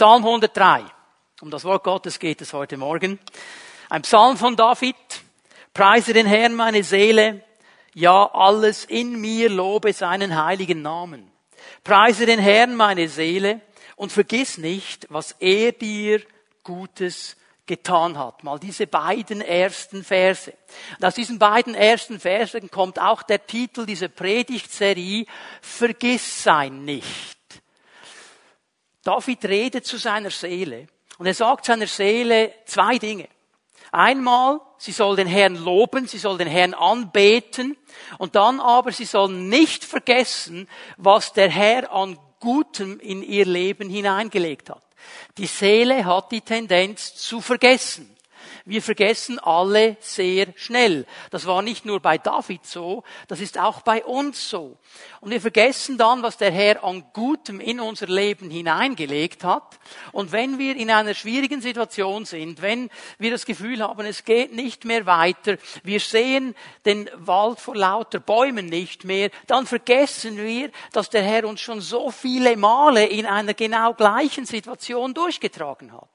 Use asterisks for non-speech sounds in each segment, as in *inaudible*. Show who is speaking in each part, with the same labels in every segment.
Speaker 1: Psalm 103. Um das Wort Gottes geht es heute Morgen. Ein Psalm von David. Preise den Herrn meine Seele. Ja, alles in mir lobe seinen heiligen Namen. Preise den Herrn meine Seele und vergiss nicht, was er dir Gutes getan hat. Mal diese beiden ersten Verse. Und aus diesen beiden ersten Versen kommt auch der Titel dieser Predigtserie, Vergiss sein nicht. David redet zu seiner Seele und er sagt seiner Seele zwei Dinge. Einmal, sie soll den Herrn loben, sie soll den Herrn anbeten und dann aber, sie soll nicht vergessen, was der Herr an Gutem in ihr Leben hineingelegt hat. Die Seele hat die Tendenz zu vergessen. Wir vergessen alle sehr schnell. Das war nicht nur bei David so, das ist auch bei uns so. Und wir vergessen dann, was der Herr an Gutem in unser Leben hineingelegt hat. Und wenn wir in einer schwierigen Situation sind, wenn wir das Gefühl haben, es geht nicht mehr weiter, wir sehen den Wald vor lauter Bäumen nicht mehr, dann vergessen wir, dass der Herr uns schon so viele Male in einer genau gleichen Situation durchgetragen hat.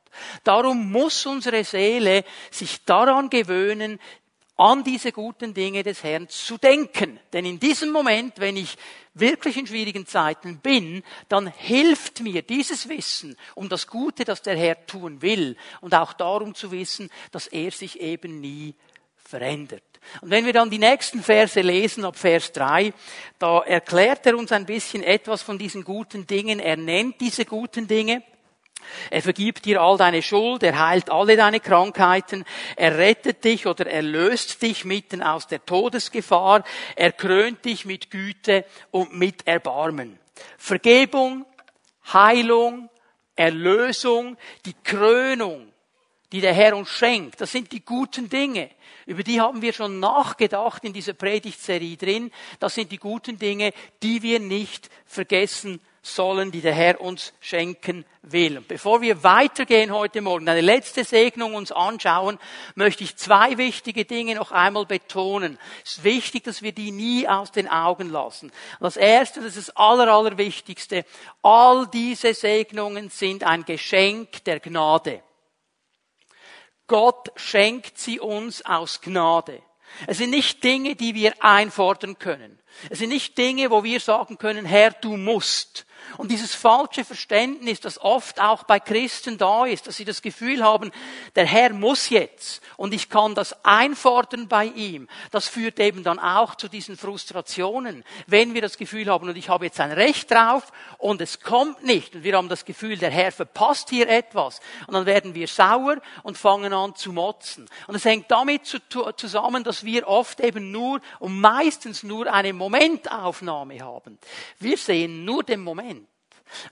Speaker 1: Darum muss unsere Seele sich daran gewöhnen, an diese guten Dinge des Herrn zu denken. Denn in diesem Moment, wenn ich wirklich in schwierigen Zeiten bin, dann hilft mir dieses Wissen um das Gute, das der Herr tun will und auch darum zu wissen, dass er sich eben nie verändert. Und wenn wir dann die nächsten Verse lesen, ab Vers 3, da erklärt er uns ein bisschen etwas von diesen guten Dingen. Er nennt diese guten Dinge. Er vergibt dir all deine Schuld, er heilt alle deine Krankheiten, er rettet dich oder erlöst dich mitten aus der Todesgefahr, er krönt dich mit Güte und mit Erbarmen. Vergebung, Heilung, Erlösung, die Krönung, die der Herr uns schenkt, das sind die guten Dinge. Über die haben wir schon nachgedacht in dieser Predigtserie drin. Das sind die guten Dinge, die wir nicht vergessen sollen, die der Herr uns schenken will. Und bevor wir weitergehen heute Morgen, eine letzte Segnung uns anschauen, möchte ich zwei wichtige Dinge noch einmal betonen. Es ist wichtig, dass wir die nie aus den Augen lassen. Das erste, das ist das aller, allerwichtigste. All diese Segnungen sind ein Geschenk der Gnade. Gott schenkt sie uns aus Gnade. Es sind nicht Dinge, die wir einfordern können. Es sind nicht Dinge, wo wir sagen können, Herr, du musst. Und dieses falsche Verständnis, das oft auch bei Christen da ist, dass sie das Gefühl haben, der Herr muss jetzt und ich kann das einfordern bei ihm, das führt eben dann auch zu diesen Frustrationen, wenn wir das Gefühl haben und ich habe jetzt ein Recht drauf und es kommt nicht und wir haben das Gefühl, der Herr verpasst hier etwas und dann werden wir sauer und fangen an zu motzen. Und es hängt damit zusammen, dass wir oft eben nur und meistens nur eine Momentaufnahme haben. Wir sehen nur den Moment.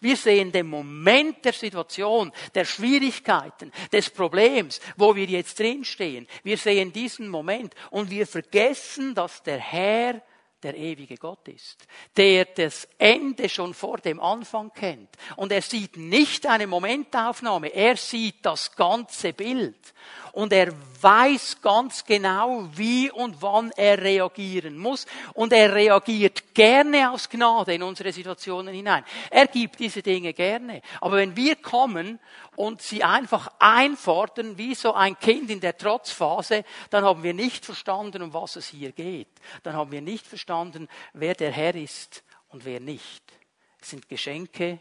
Speaker 1: Wir sehen den Moment der Situation, der Schwierigkeiten, des Problems, wo wir jetzt drinstehen. Wir sehen diesen Moment und wir vergessen, dass der Herr der ewige Gott ist, der das Ende schon vor dem Anfang kennt. Und er sieht nicht eine Momentaufnahme, er sieht das ganze Bild und er weiß ganz genau, wie und wann er reagieren muss und er reagiert gerne aus Gnade in unsere Situationen hinein. Er gibt diese Dinge gerne. Aber wenn wir kommen und sie einfach einfordern, wie so ein Kind in der Trotzphase, dann haben wir nicht verstanden, um was es hier geht. Dann haben wir nicht verstanden, wer der Herr ist und wer nicht. Es sind Geschenke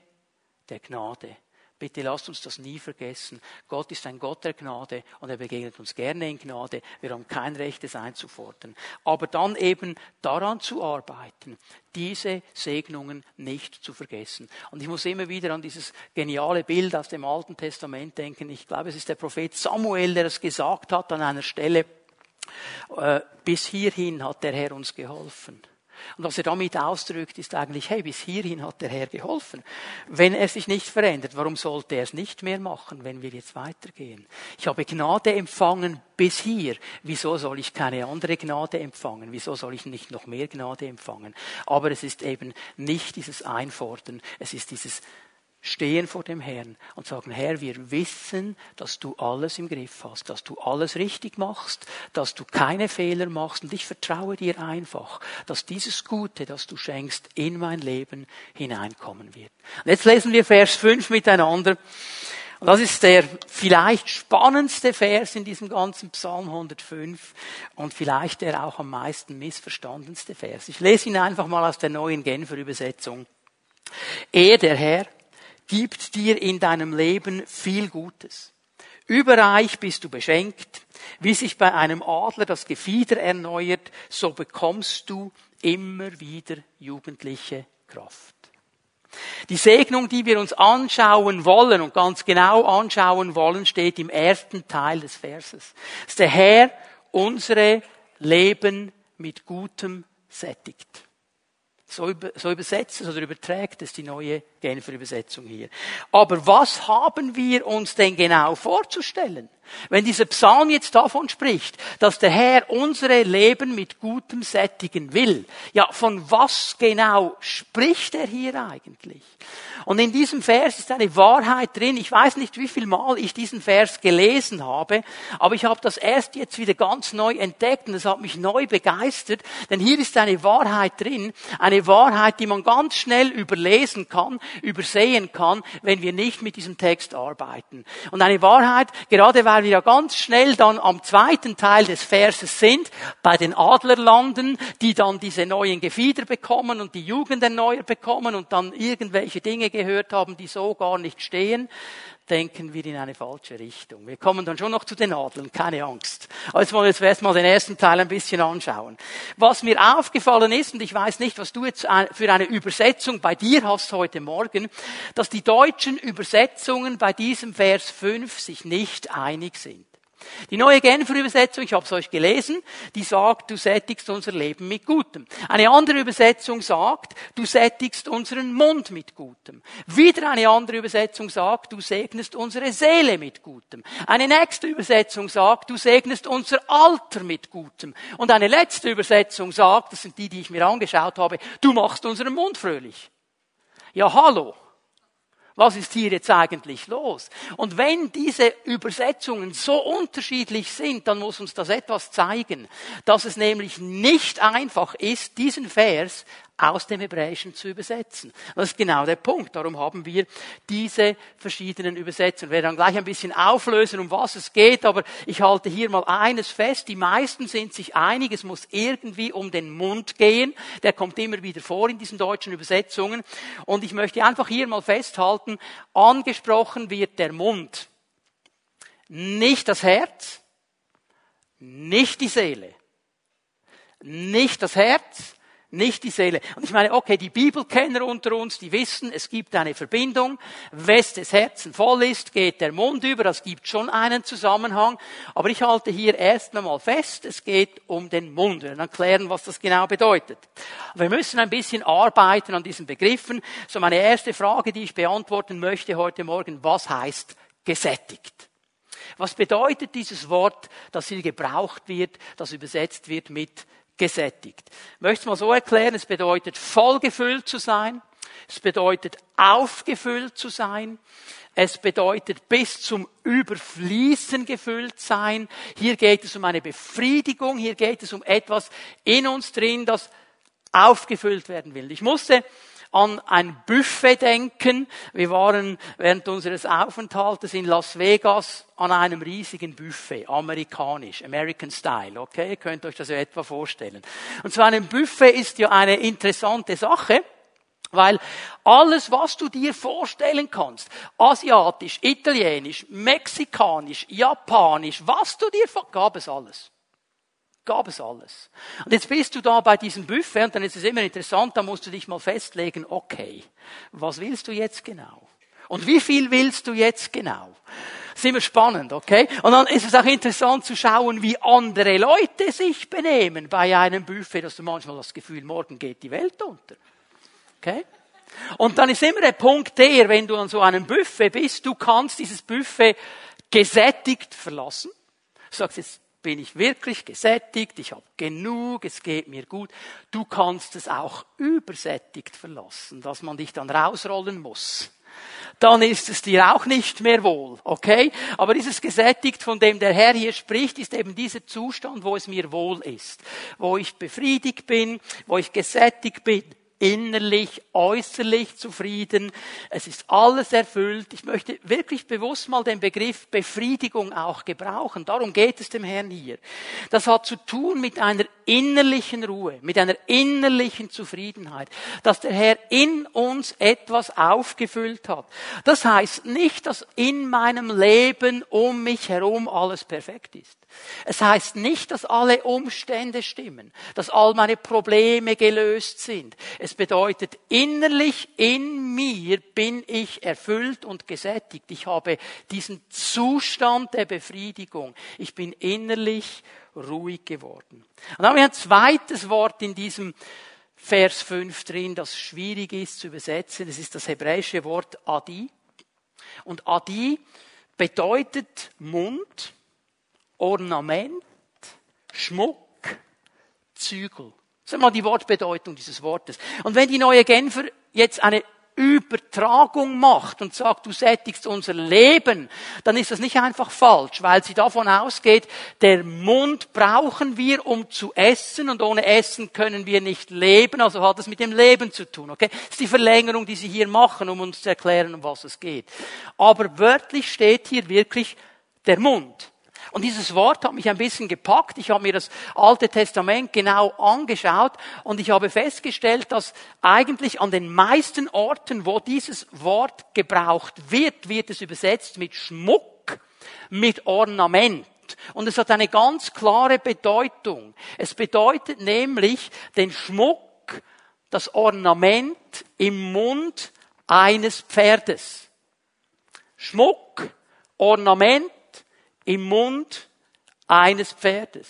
Speaker 1: der Gnade. Bitte lasst uns das nie vergessen. Gott ist ein Gott der Gnade und er begegnet uns gerne in Gnade. Wir haben kein Recht, es einzufordern. Aber dann eben daran zu arbeiten, diese Segnungen nicht zu vergessen. Und ich muss immer wieder an dieses geniale Bild aus dem Alten Testament denken. Ich glaube, es ist der Prophet Samuel, der es gesagt hat an einer Stelle. Äh, bis hierhin hat der Herr uns geholfen. Und was er damit ausdrückt, ist eigentlich, hey, bis hierhin hat der Herr geholfen. Wenn er sich nicht verändert, warum sollte er es nicht mehr machen, wenn wir jetzt weitergehen? Ich habe Gnade empfangen bis hier. Wieso soll ich keine andere Gnade empfangen? Wieso soll ich nicht noch mehr Gnade empfangen? Aber es ist eben nicht dieses Einfordern, es ist dieses stehen vor dem Herrn und sagen, Herr, wir wissen, dass du alles im Griff hast, dass du alles richtig machst, dass du keine Fehler machst und ich vertraue dir einfach, dass dieses Gute, das du schenkst, in mein Leben hineinkommen wird. Und jetzt lesen wir Vers 5 miteinander. Und das ist der vielleicht spannendste Vers in diesem ganzen Psalm 105 und vielleicht der auch am meisten missverstandenste Vers. Ich lese ihn einfach mal aus der neuen Genfer Übersetzung. Er, der Herr, gibt dir in deinem Leben viel Gutes. Überreich bist du beschenkt. Wie sich bei einem Adler das Gefieder erneuert, so bekommst du immer wieder jugendliche Kraft. Die Segnung, die wir uns anschauen wollen und ganz genau anschauen wollen, steht im ersten Teil des Verses. Dass der Herr unsere Leben mit Gutem sättigt. So, übersetzt es oder überträgt es die neue Genfer Übersetzung hier. Aber was haben wir uns denn genau vorzustellen? Wenn dieser Psalm jetzt davon spricht, dass der Herr unsere Leben mit Gutem sättigen will, ja, von was genau spricht er hier eigentlich? Und in diesem Vers ist eine Wahrheit drin. Ich weiß nicht, wie viel Mal ich diesen Vers gelesen habe, aber ich habe das erst jetzt wieder ganz neu entdeckt und es hat mich neu begeistert, denn hier ist eine Wahrheit drin, eine Wahrheit, die man ganz schnell überlesen kann, übersehen kann, wenn wir nicht mit diesem Text arbeiten. Und eine Wahrheit, gerade weil wir ja ganz schnell dann am zweiten Teil des Verses sind, bei den Adlerlanden, die dann diese neuen Gefieder bekommen und die Jugend erneuert bekommen und dann irgendwelche Dinge gehört haben, die so gar nicht stehen, denken wir in eine falsche Richtung. Wir kommen dann schon noch zu den Adlern, keine Angst. Aber jetzt wollen wir erstmal den ersten Teil ein bisschen anschauen. Was mir aufgefallen ist, und ich weiß nicht, was du jetzt für eine Übersetzung bei dir hast heute Morgen, dass die deutschen Übersetzungen bei diesem Vers 5 sich nicht einig sind. Die neue Genfer Übersetzung, ich habe es euch gelesen, die sagt, du sättigst unser Leben mit Gutem. Eine andere Übersetzung sagt, du sättigst unseren Mund mit Gutem. Wieder eine andere Übersetzung sagt, du segnest unsere Seele mit Gutem. Eine nächste Übersetzung sagt, du segnest unser Alter mit Gutem. Und eine letzte Übersetzung sagt, das sind die, die ich mir angeschaut habe, du machst unseren Mund fröhlich. Ja, hallo. Was ist hier jetzt eigentlich los? Und wenn diese Übersetzungen so unterschiedlich sind, dann muss uns das etwas zeigen, dass es nämlich nicht einfach ist, diesen Vers aus dem Hebräischen zu übersetzen. Das ist genau der Punkt. Darum haben wir diese verschiedenen Übersetzungen. Wir werden dann gleich ein bisschen auflösen, um was es geht, aber ich halte hier mal eines fest. Die meisten sind sich einig, es muss irgendwie um den Mund gehen. Der kommt immer wieder vor in diesen deutschen Übersetzungen. Und ich möchte einfach hier mal festhalten, angesprochen wird der Mund. Nicht das Herz, nicht die Seele, nicht das Herz, nicht die Seele. Und ich meine, okay, die Bibelkenner unter uns, die wissen, es gibt eine Verbindung. Wes des Herzen voll ist, geht der Mund über. Das gibt schon einen Zusammenhang. Aber ich halte hier erst einmal fest, es geht um den Mund. Wir werden erklären, was das genau bedeutet. Wir müssen ein bisschen arbeiten an diesen Begriffen. So meine erste Frage, die ich beantworten möchte heute Morgen, was heißt gesättigt? Was bedeutet dieses Wort, das hier gebraucht wird, das übersetzt wird mit gesättigt. Ich möchte es mal so erklären, es bedeutet vollgefüllt zu sein, es bedeutet aufgefüllt zu sein, es bedeutet bis zum Überfließen gefüllt sein. Hier geht es um eine Befriedigung, hier geht es um etwas in uns drin, das aufgefüllt werden will. Ich musste an ein Buffet denken. Wir waren während unseres Aufenthaltes in Las Vegas an einem riesigen Buffet, amerikanisch, American Style, okay? Ihr könnt euch das ja etwa vorstellen. Und zwar ein Buffet ist ja eine interessante Sache. Weil alles, was du dir vorstellen kannst, asiatisch, italienisch, mexikanisch, japanisch, was du dir, gab es alles gab es alles. Und jetzt bist du da bei diesem Buffet und dann ist es immer interessant, da musst du dich mal festlegen, okay, was willst du jetzt genau? Und wie viel willst du jetzt genau? Das ist immer spannend, okay? Und dann ist es auch interessant zu schauen, wie andere Leute sich benehmen bei einem Buffet, dass du manchmal das Gefühl, morgen geht die Welt unter. Okay? Und dann ist immer der Punkt der, wenn du an so einem Buffet bist, du kannst dieses Buffet gesättigt verlassen. Du sagst jetzt, bin ich wirklich gesättigt, ich habe genug, es geht mir gut. Du kannst es auch übersättigt verlassen, dass man dich dann rausrollen muss. Dann ist es dir auch nicht mehr wohl, okay? Aber dieses gesättigt, von dem der Herr hier spricht, ist eben dieser Zustand, wo es mir wohl ist, wo ich befriedigt bin, wo ich gesättigt bin innerlich, äußerlich zufrieden. Es ist alles erfüllt. Ich möchte wirklich bewusst mal den Begriff Befriedigung auch gebrauchen. Darum geht es dem Herrn hier. Das hat zu tun mit einer innerlichen Ruhe, mit einer innerlichen Zufriedenheit, dass der Herr in uns etwas aufgefüllt hat. Das heißt nicht, dass in meinem Leben um mich herum alles perfekt ist. Es heißt nicht, dass alle Umstände stimmen, dass all meine Probleme gelöst sind. Es bedeutet, innerlich in mir bin ich erfüllt und gesättigt. Ich habe diesen Zustand der Befriedigung. Ich bin innerlich ruhig geworden. Und dann haben wir ein zweites Wort in diesem Vers 5 drin, das schwierig ist zu übersetzen. Das ist das hebräische Wort Adi. Und Adi bedeutet Mund, Ornament, Schmuck, Zügel. Das ist mal die Wortbedeutung dieses Wortes. Und wenn die neue Genfer jetzt eine Übertragung macht und sagt, du sättigst unser Leben, dann ist das nicht einfach falsch, weil sie davon ausgeht, der Mund brauchen wir, um zu essen und ohne Essen können wir nicht leben, also hat es mit dem Leben zu tun, okay? Das ist die Verlängerung, die sie hier machen, um uns zu erklären, um was es geht. Aber wörtlich steht hier wirklich der Mund. Und dieses Wort hat mich ein bisschen gepackt. Ich habe mir das Alte Testament genau angeschaut und ich habe festgestellt, dass eigentlich an den meisten Orten, wo dieses Wort gebraucht wird, wird es übersetzt mit Schmuck, mit Ornament. Und es hat eine ganz klare Bedeutung. Es bedeutet nämlich den Schmuck, das Ornament im Mund eines Pferdes. Schmuck, Ornament im Mund eines Pferdes.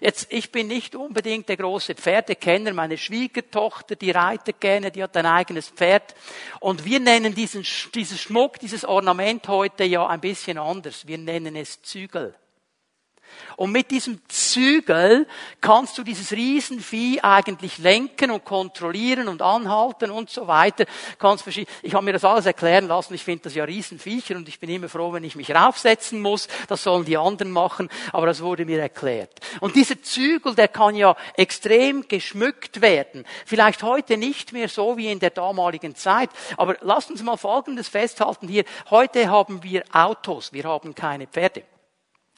Speaker 1: Jetzt, ich bin nicht unbedingt der große Pferdekenner. Meine Schwiegertochter, die reitet gerne, die hat ein eigenes Pferd. Und wir nennen diesen, dieses Schmuck, dieses Ornament heute ja ein bisschen anders. Wir nennen es Zügel. Und mit diesem Zügel kannst du dieses Riesenvieh eigentlich lenken und kontrollieren und anhalten und so weiter. Kannst ich habe mir das alles erklären lassen. Ich finde das ja Riesenviecher und ich bin immer froh, wenn ich mich raufsetzen muss. Das sollen die anderen machen, aber das wurde mir erklärt. Und dieser Zügel, der kann ja extrem geschmückt werden. Vielleicht heute nicht mehr so wie in der damaligen Zeit. Aber lasst uns mal Folgendes festhalten hier. Heute haben wir Autos, wir haben keine Pferde.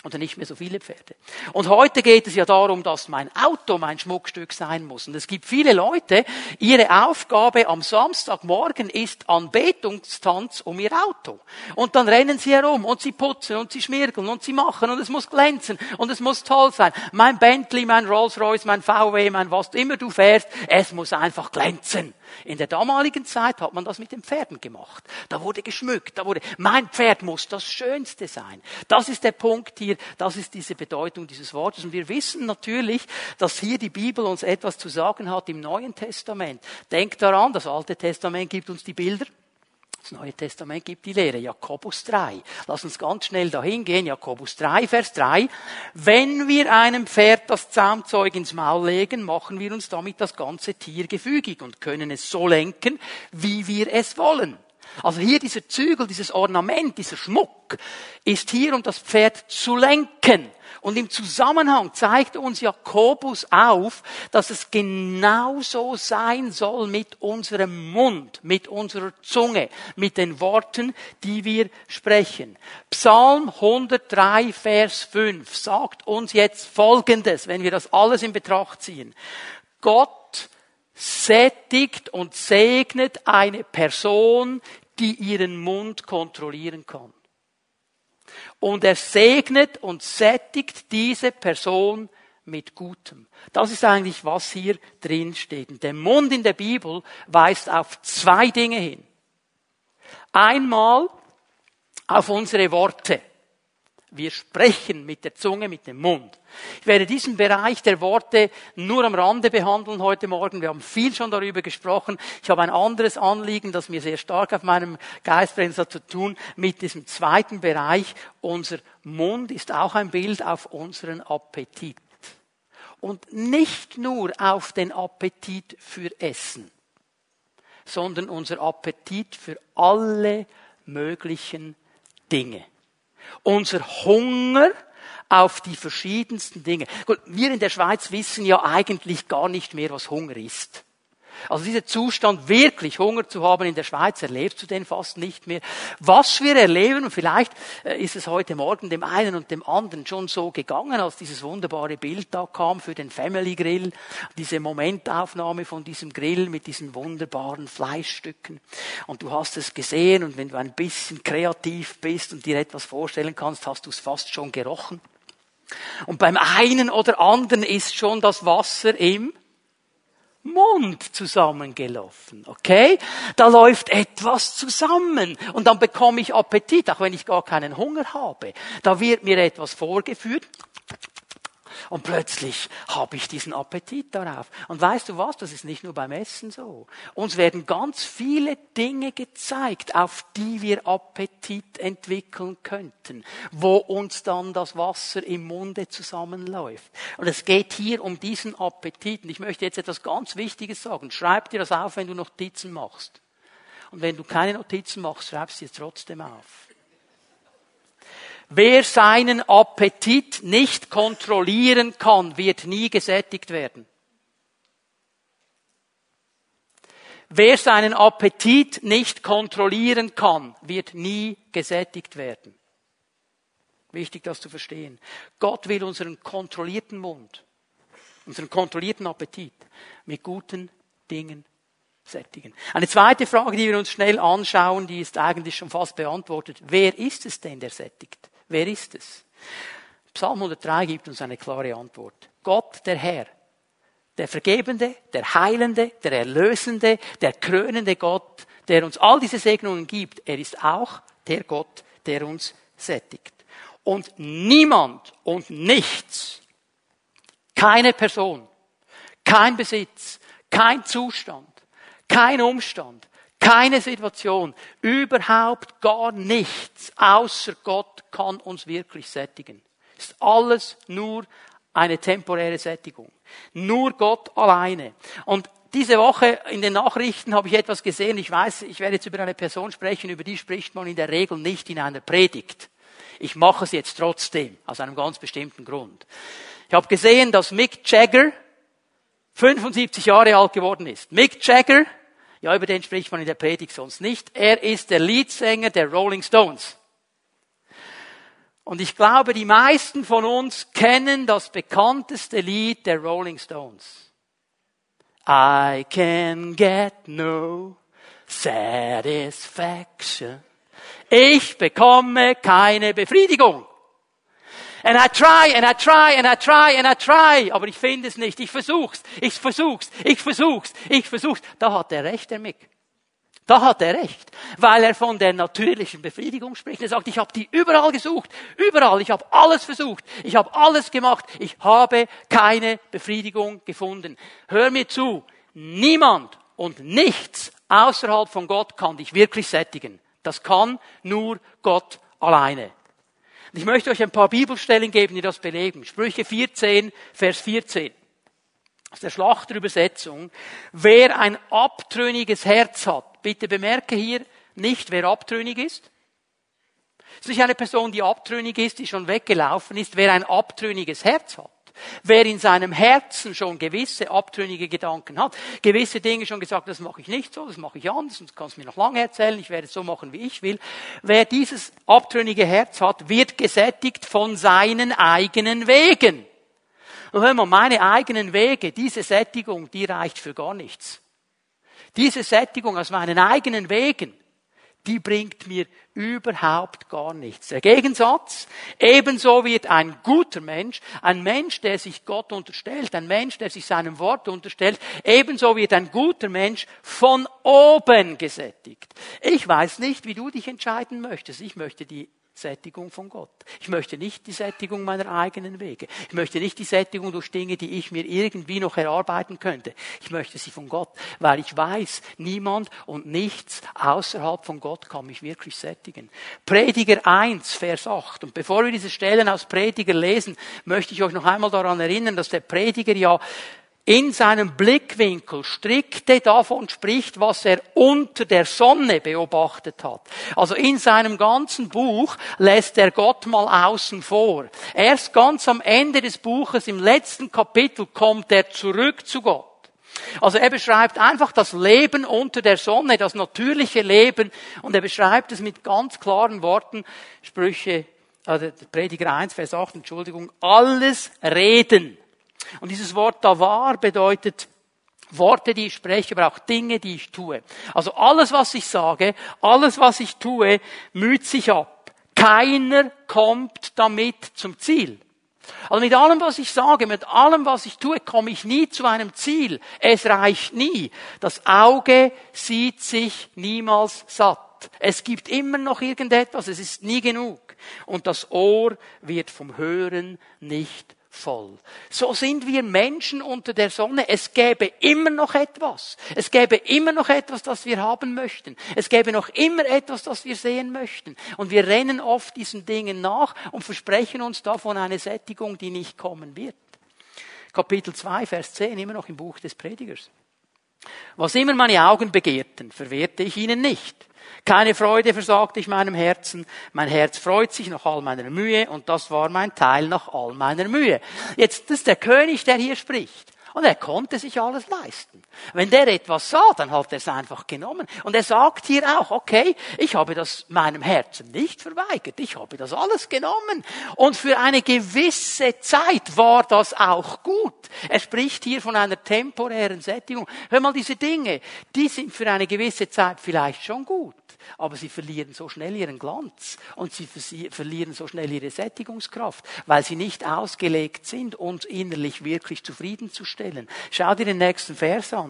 Speaker 1: Oder nicht mehr so viele Pferde. Und heute geht es ja darum, dass mein Auto mein Schmuckstück sein muss. Und es gibt viele Leute, ihre Aufgabe am Samstagmorgen ist Anbetungstanz um ihr Auto. Und dann rennen sie herum und sie putzen und sie schmirgeln und sie machen und es muss glänzen und es muss toll sein. Mein Bentley, mein Rolls Royce, mein VW, mein was immer du fährst, es muss einfach glänzen. In der damaligen Zeit hat man das mit den Pferden gemacht. Da wurde geschmückt, da wurde, mein Pferd muss das Schönste sein. Das ist der Punkt hier, das ist diese Bedeutung dieses Wortes. Und wir wissen natürlich, dass hier die Bibel uns etwas zu sagen hat im Neuen Testament. Denkt daran, das Alte Testament gibt uns die Bilder. Das Neue Testament gibt die Lehre, Jakobus 3. Lass uns ganz schnell dahin gehen, Jakobus 3, Vers 3. Wenn wir einem Pferd das Zaumzeug ins Maul legen, machen wir uns damit das ganze Tier gefügig und können es so lenken, wie wir es wollen. Also hier dieser Zügel, dieses Ornament, dieser Schmuck ist hier, um das Pferd zu lenken. Und im Zusammenhang zeigt uns Jakobus auf, dass es genauso sein soll mit unserem Mund, mit unserer Zunge, mit den Worten, die wir sprechen. Psalm 103, Vers 5 sagt uns jetzt Folgendes, wenn wir das alles in Betracht ziehen. Gott sättigt und segnet eine Person, die ihren Mund kontrollieren kann und er segnet und sättigt diese Person mit Gutem. Das ist eigentlich, was hier drin steht. Und der Mund in der Bibel weist auf zwei Dinge hin. Einmal auf unsere Worte. Wir sprechen mit der Zunge, mit dem Mund. Ich werde diesen Bereich der Worte nur am Rande behandeln heute Morgen. Wir haben viel schon darüber gesprochen. Ich habe ein anderes Anliegen, das mir sehr stark auf meinem Geist brennt, hat zu tun mit diesem zweiten Bereich. Unser Mund ist auch ein Bild auf unseren Appetit. Und nicht nur auf den Appetit für Essen, sondern unser Appetit für alle möglichen Dinge. Unser Hunger auf die verschiedensten Dinge. Gut, wir in der Schweiz wissen ja eigentlich gar nicht mehr, was Hunger ist. Also dieser Zustand, wirklich Hunger zu haben in der Schweiz, erlebst du den fast nicht mehr. Was wir erleben, und vielleicht äh, ist es heute Morgen dem einen und dem anderen schon so gegangen, als dieses wunderbare Bild da kam für den Family Grill, diese Momentaufnahme von diesem Grill mit diesen wunderbaren Fleischstücken. Und du hast es gesehen und wenn du ein bisschen kreativ bist und dir etwas vorstellen kannst, hast du es fast schon gerochen. Und beim einen oder anderen ist schon das Wasser im Mund zusammengelaufen, okay? Da läuft etwas zusammen und dann bekomme ich Appetit, auch wenn ich gar keinen Hunger habe. Da wird mir etwas vorgeführt und plötzlich habe ich diesen Appetit darauf. Und weißt du was? Das ist nicht nur beim Essen so. Uns werden ganz viele Dinge gezeigt, auf die wir Appetit entwickeln könnten, wo uns dann das Wasser im Munde zusammenläuft. Und es geht hier um diesen Appetit. Und ich möchte jetzt etwas ganz Wichtiges sagen. Schreib dir das auf, wenn du Notizen machst. Und wenn du keine Notizen machst, schreib sie trotzdem auf. Wer seinen Appetit nicht kontrollieren kann, wird nie gesättigt werden. Wer seinen Appetit nicht kontrollieren kann, wird nie gesättigt werden. Wichtig, das zu verstehen. Gott will unseren kontrollierten Mund, unseren kontrollierten Appetit mit guten Dingen sättigen. Eine zweite Frage, die wir uns schnell anschauen, die ist eigentlich schon fast beantwortet. Wer ist es denn, der sättigt? Wer ist es? Psalm 103 gibt uns eine klare Antwort. Gott, der Herr, der Vergebende, der Heilende, der Erlösende, der krönende Gott, der uns all diese Segnungen gibt, er ist auch der Gott, der uns sättigt. Und niemand und nichts, keine Person, kein Besitz, kein Zustand, kein Umstand, keine Situation, überhaupt gar nichts außer Gott kann uns wirklich sättigen. Ist alles nur eine temporäre Sättigung. Nur Gott alleine. Und diese Woche in den Nachrichten habe ich etwas gesehen. Ich weiß, ich werde jetzt über eine Person sprechen, über die spricht man in der Regel nicht in einer Predigt. Ich mache es jetzt trotzdem, aus einem ganz bestimmten Grund. Ich habe gesehen, dass Mick Jagger 75 Jahre alt geworden ist. Mick Jagger ja, über den spricht man in der Predigt sonst nicht. Er ist der Leadsänger der Rolling Stones. Und ich glaube, die meisten von uns kennen das bekannteste Lied der Rolling Stones. I can get no satisfaction. Ich bekomme keine Befriedigung. And I try, and I try, and I try, and I try. Aber ich finde es nicht. Ich versuch's, ich versuch's, ich versuch's, ich versuch's. Da hat er recht, der Mick. Da hat er recht, weil er von der natürlichen Befriedigung spricht. Er sagt, ich habe die überall gesucht, überall, ich habe alles versucht, ich habe alles gemacht, ich habe keine Befriedigung gefunden. Hör mir zu, niemand und nichts außerhalb von Gott kann dich wirklich sättigen. Das kann nur Gott alleine. Ich möchte euch ein paar Bibelstellen geben, die das belegen. Sprüche 14, Vers 14. Aus der Schlachterübersetzung. Wer ein abtrünniges Herz hat, bitte bemerke hier nicht, wer abtrünnig ist. Es ist nicht eine Person, die abtrünnig ist, die schon weggelaufen ist. Wer ein abtrünniges Herz hat, Wer in seinem Herzen schon gewisse abtrünnige Gedanken hat, gewisse Dinge schon gesagt, das mache ich nicht so, das mache ich anders, und das kannst mir noch lange erzählen, ich werde es so machen, wie ich will. Wer dieses abtrünnige Herz hat, wird gesättigt von seinen eigenen Wegen. Und hör mal, meine eigenen Wege, diese Sättigung, die reicht für gar nichts. Diese Sättigung aus meinen eigenen Wegen, die bringt mir überhaupt gar nichts. Der Gegensatz, ebenso wird ein guter Mensch, ein Mensch, der sich Gott unterstellt, ein Mensch, der sich seinem Wort unterstellt, ebenso wird ein guter Mensch von oben gesättigt. Ich weiß nicht, wie du dich entscheiden möchtest. Ich möchte die Sättigung von Gott. Ich möchte nicht die Sättigung meiner eigenen Wege. Ich möchte nicht die Sättigung durch Dinge, die ich mir irgendwie noch erarbeiten könnte. Ich möchte sie von Gott, weil ich weiß, niemand und nichts außerhalb von Gott kann mich wirklich sättigen. Prediger 1, Vers 8. Und bevor wir diese Stellen aus Prediger lesen, möchte ich euch noch einmal daran erinnern, dass der Prediger ja in seinem Blickwinkel strikte davon spricht, was er unter der Sonne beobachtet hat. Also in seinem ganzen Buch lässt er Gott mal außen vor. Erst ganz am Ende des Buches, im letzten Kapitel, kommt er zurück zu Gott. Also er beschreibt einfach das Leben unter der Sonne, das natürliche Leben, und er beschreibt es mit ganz klaren Worten, Sprüche, also Prediger 1, Vers 8, Entschuldigung, alles reden. Und dieses Wort davar bedeutet Worte, die ich spreche, aber auch Dinge, die ich tue. Also alles, was ich sage, alles, was ich tue, müht sich ab. Keiner kommt damit zum Ziel. Also mit allem, was ich sage, mit allem, was ich tue, komme ich nie zu einem Ziel. Es reicht nie. Das Auge sieht sich niemals satt. Es gibt immer noch irgendetwas, es ist nie genug. Und das Ohr wird vom Hören nicht voll. So sind wir Menschen unter der Sonne. Es gäbe immer noch etwas. Es gäbe immer noch etwas, das wir haben möchten. Es gäbe noch immer etwas, das wir sehen möchten. Und wir rennen oft diesen Dingen nach und versprechen uns davon eine Sättigung, die nicht kommen wird. Kapitel 2, Vers 10, immer noch im Buch des Predigers. Was immer meine Augen begehrten, verwehrte ich ihnen nicht. Keine Freude versagte ich meinem Herzen. Mein Herz freut sich nach all meiner Mühe und das war mein Teil nach all meiner Mühe. Jetzt, das ist der König, der hier spricht. Und er konnte sich alles leisten. Wenn der etwas sah, dann hat er es einfach genommen. Und er sagt hier auch, okay, ich habe das meinem Herzen nicht verweigert. Ich habe das alles genommen. Und für eine gewisse Zeit war das auch gut. Er spricht hier von einer temporären Sättigung. Hör mal, diese Dinge, die sind für eine gewisse Zeit vielleicht schon gut aber sie verlieren so schnell ihren Glanz und sie verlieren so schnell ihre Sättigungskraft, weil sie nicht ausgelegt sind, uns innerlich wirklich zufriedenzustellen. Schau dir den nächsten Vers an.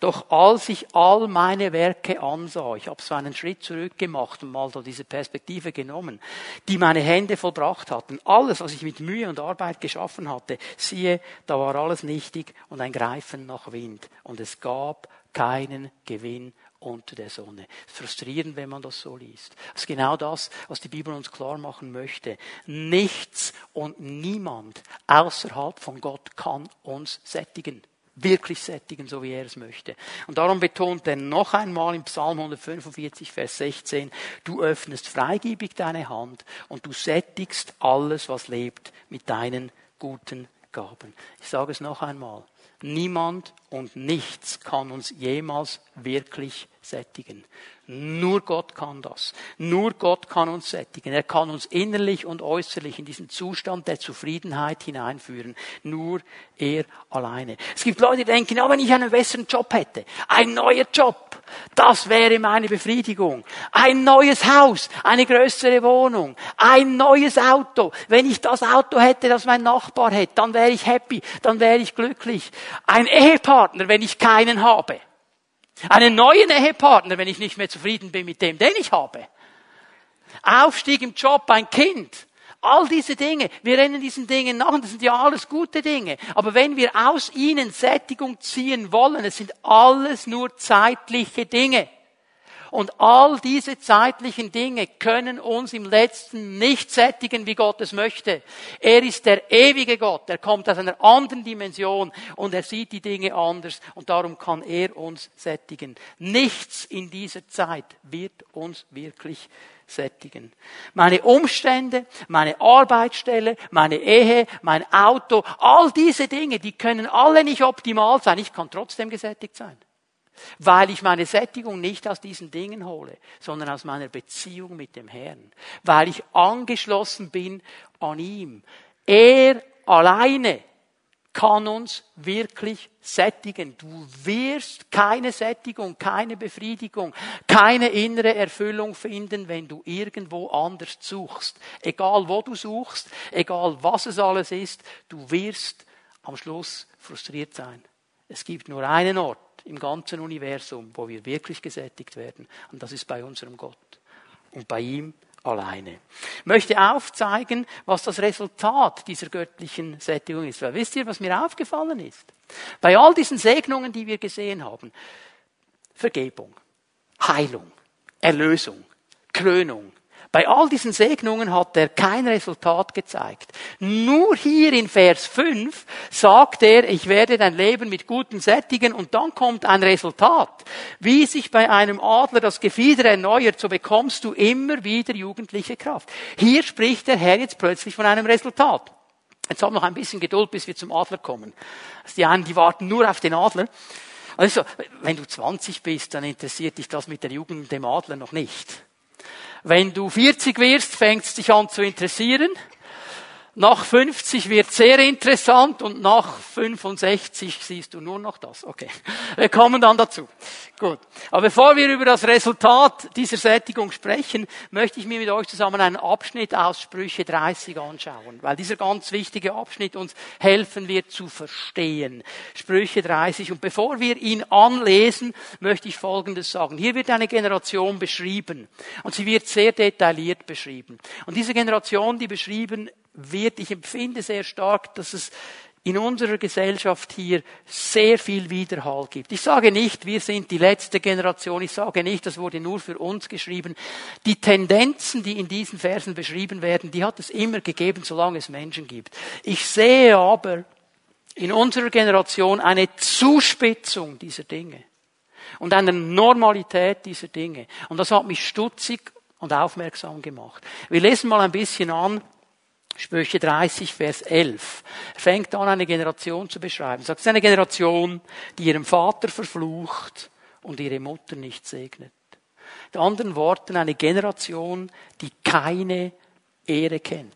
Speaker 1: Doch als ich all meine Werke ansah, ich habe so einen Schritt zurück gemacht und mal so diese Perspektive genommen, die meine Hände vollbracht hatten, alles, was ich mit Mühe und Arbeit geschaffen hatte, siehe, da war alles nichtig und ein Greifen nach Wind und es gab keinen Gewinn unter der Sonne. Frustrierend, wenn man das so liest. Das ist genau das, was die Bibel uns klar machen möchte. Nichts und niemand außerhalb von Gott kann uns sättigen. Wirklich sättigen, so wie er es möchte. Und darum betont er noch einmal im Psalm 145, Vers 16, du öffnest freigebig deine Hand und du sättigst alles, was lebt, mit deinen guten Gaben. Ich sage es noch einmal. Niemand und nichts kann uns jemals wirklich sättigen. Nur Gott kann das. Nur Gott kann uns sättigen. Er kann uns innerlich und äußerlich in diesen Zustand der Zufriedenheit hineinführen. Nur er alleine. Es gibt Leute, die denken, ja, wenn ich einen besseren Job hätte, ein neuer Job, das wäre meine Befriedigung. Ein neues Haus, eine größere Wohnung, ein neues Auto. Wenn ich das Auto hätte, das mein Nachbar hätte, dann wäre ich happy, dann wäre ich glücklich. Ein Ehepartner, wenn ich keinen habe. Einen neuen Ehepartner, wenn ich nicht mehr zufrieden bin mit dem, den ich habe. Aufstieg im Job, ein Kind. All diese Dinge, wir rennen diesen Dingen nach und das sind ja alles gute Dinge. Aber wenn wir aus ihnen Sättigung ziehen wollen, es sind alles nur zeitliche Dinge. Und all diese zeitlichen Dinge können uns im letzten nicht sättigen, wie Gott es möchte. Er ist der ewige Gott. Er kommt aus einer anderen Dimension und er sieht die Dinge anders und darum kann er uns sättigen. Nichts in dieser Zeit wird uns wirklich sättigen. Meine Umstände, meine Arbeitsstelle, meine Ehe, mein Auto, all diese Dinge, die können alle nicht optimal sein. Ich kann trotzdem gesättigt sein weil ich meine Sättigung nicht aus diesen Dingen hole, sondern aus meiner Beziehung mit dem Herrn, weil ich angeschlossen bin an ihm. Er alleine kann uns wirklich sättigen. Du wirst keine Sättigung, keine Befriedigung, keine innere Erfüllung finden, wenn du irgendwo anders suchst. Egal wo du suchst, egal was es alles ist, du wirst am Schluss frustriert sein. Es gibt nur einen Ort, im ganzen Universum, wo wir wirklich gesättigt werden. Und das ist bei unserem Gott. Und bei ihm alleine. Ich möchte aufzeigen, was das Resultat dieser göttlichen Sättigung ist. Weil wisst ihr, was mir aufgefallen ist? Bei all diesen Segnungen, die wir gesehen haben, Vergebung, Heilung, Erlösung, Krönung, bei all diesen Segnungen hat er kein Resultat gezeigt. Nur hier in Vers 5 sagt er, ich werde dein Leben mit guten sättigen und dann kommt ein Resultat. Wie sich bei einem Adler das Gefieder erneuert, so bekommst du immer wieder jugendliche Kraft. Hier spricht der Herr jetzt plötzlich von einem Resultat. Jetzt haben noch ein bisschen Geduld, bis wir zum Adler kommen. Also die einen, die warten nur auf den Adler. Also, wenn du 20 bist, dann interessiert dich das mit der Jugend dem Adler noch nicht. Wenn du 40 wirst, fängt es dich an zu interessieren. Nach 50 wird sehr interessant und nach 65 siehst du nur noch das. Okay. Wir kommen dann dazu. Gut. Aber bevor wir über das Resultat dieser Sättigung sprechen, möchte ich mir mit euch zusammen einen Abschnitt aus Sprüche 30 anschauen, weil dieser ganz wichtige Abschnitt uns helfen wird zu verstehen. Sprüche 30. Und bevor wir ihn anlesen, möchte ich Folgendes sagen. Hier wird eine Generation beschrieben und sie wird sehr detailliert beschrieben. Und diese Generation, die beschrieben wird, ich empfinde sehr stark, dass es in unserer Gesellschaft hier sehr viel Widerhall gibt. Ich sage nicht, wir sind die letzte Generation, ich sage nicht, das wurde nur für uns geschrieben. Die Tendenzen, die in diesen Versen beschrieben werden, die hat es immer gegeben, solange es Menschen gibt. Ich sehe aber in unserer Generation eine Zuspitzung dieser Dinge und eine Normalität dieser Dinge. Und das hat mich stutzig und aufmerksam gemacht. Wir lesen mal ein bisschen an, Sprüche 30, Vers 11. Er fängt an, eine Generation zu beschreiben. Er sagt, es ist eine Generation, die ihren Vater verflucht und ihre Mutter nicht segnet. Mit anderen Worten, eine Generation, die keine Ehre kennt.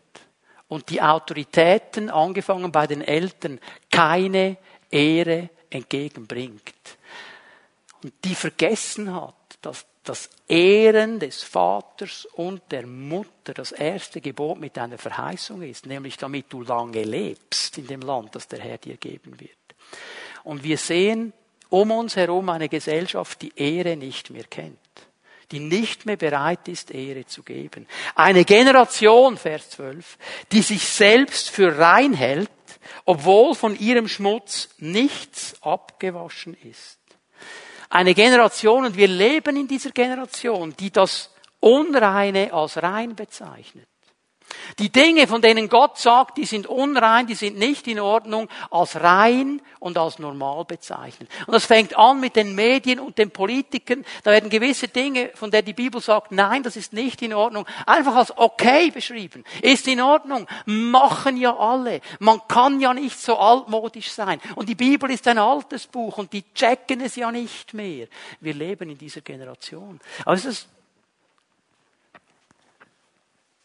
Speaker 1: Und die Autoritäten, angefangen bei den Eltern, keine Ehre entgegenbringt. Und die vergessen hat, dass das Ehren des Vaters und der Mutter das erste Gebot mit einer Verheißung ist, nämlich damit du lange lebst in dem Land, das der Herr dir geben wird. Und wir sehen um uns herum eine Gesellschaft, die Ehre nicht mehr kennt, die nicht mehr bereit ist, Ehre zu geben. Eine Generation, Vers 12, die sich selbst für rein hält, obwohl von ihrem Schmutz nichts abgewaschen ist. Eine Generation, und wir leben in dieser Generation, die das Unreine als rein bezeichnet. Die Dinge, von denen Gott sagt, die sind unrein, die sind nicht in Ordnung, als rein und als normal bezeichnet. Und das fängt an mit den Medien und den Politikern. Da werden gewisse Dinge, von der die Bibel sagt, nein, das ist nicht in Ordnung, einfach als okay beschrieben. Ist in Ordnung. Machen ja alle. Man kann ja nicht so altmodisch sein. Und die Bibel ist ein altes Buch und die checken es ja nicht mehr. Wir leben in dieser Generation. Also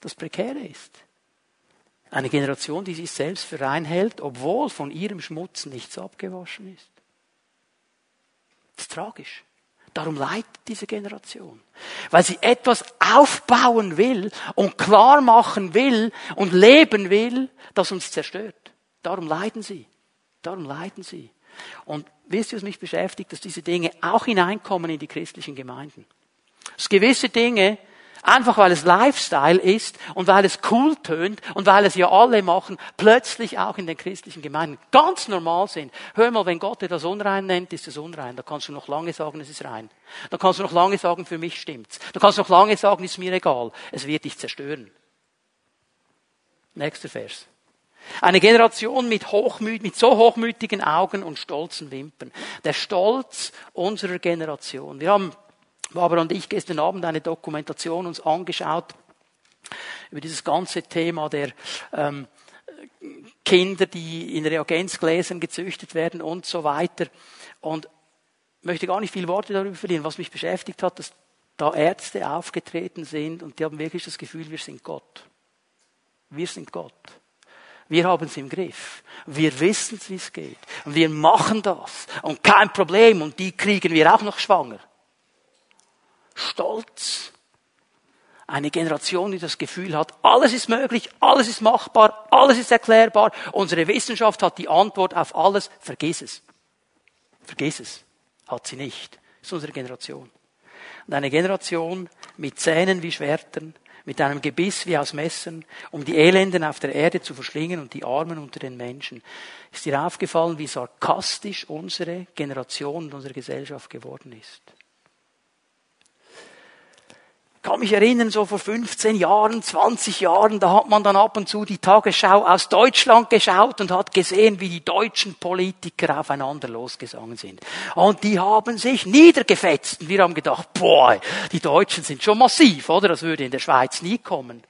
Speaker 1: das Prekäre ist. Eine Generation, die sich selbst für rein hält, obwohl von ihrem Schmutz nichts abgewaschen ist. Das ist tragisch. Darum leidet diese Generation. Weil sie etwas aufbauen will und klar machen will und leben will, das uns zerstört. Darum leiden sie. Darum leiden sie. Und wisst ihr, was mich beschäftigt, dass diese Dinge auch hineinkommen in die christlichen Gemeinden. Dass gewisse Dinge Einfach weil es Lifestyle ist und weil es cool tönt und weil es ja alle machen, plötzlich auch in den christlichen Gemeinden ganz normal sind. Hör mal, wenn Gott etwas unrein nennt, ist es unrein. Da kannst du noch lange sagen, es ist rein. Da kannst du noch lange sagen, für mich stimmt's. Da kannst du noch lange sagen, ist mir egal. Es wird dich zerstören. Nächster Vers. Eine Generation mit, hochmüt, mit so hochmütigen Augen und stolzen Wimpern. Der Stolz unserer Generation. Wir haben Barbara und ich gestern Abend eine Dokumentation uns angeschaut über dieses ganze Thema der ähm, Kinder, die in Reagenzgläsern gezüchtet werden und so weiter. Und möchte gar nicht viel Worte darüber verlieren. Was mich beschäftigt hat, dass da Ärzte aufgetreten sind und die haben wirklich das Gefühl, wir sind Gott. Wir sind Gott. Wir haben es im Griff. Wir wissen, wie es geht. Und wir machen das. Und kein Problem. Und die kriegen wir auch noch schwanger. Stolz. Eine Generation, die das Gefühl hat, alles ist möglich, alles ist machbar, alles ist erklärbar. Unsere Wissenschaft hat die Antwort auf alles. Vergiss es. Vergiss es. Hat sie nicht. Das ist unsere Generation. Und eine Generation mit Zähnen wie Schwertern, mit einem Gebiss wie aus Messern, um die Elenden auf der Erde zu verschlingen und die Armen unter den Menschen. Ist dir aufgefallen, wie sarkastisch unsere Generation und unsere Gesellschaft geworden ist? Kann mich erinnern, so vor 15 Jahren, 20 Jahren, da hat man dann ab und zu die Tagesschau aus Deutschland geschaut und hat gesehen, wie die deutschen Politiker aufeinander losgesangen sind. Und die haben sich niedergefetzt. Und wir haben gedacht, boah, die Deutschen sind schon massiv, oder? Das würde in der Schweiz nie kommen.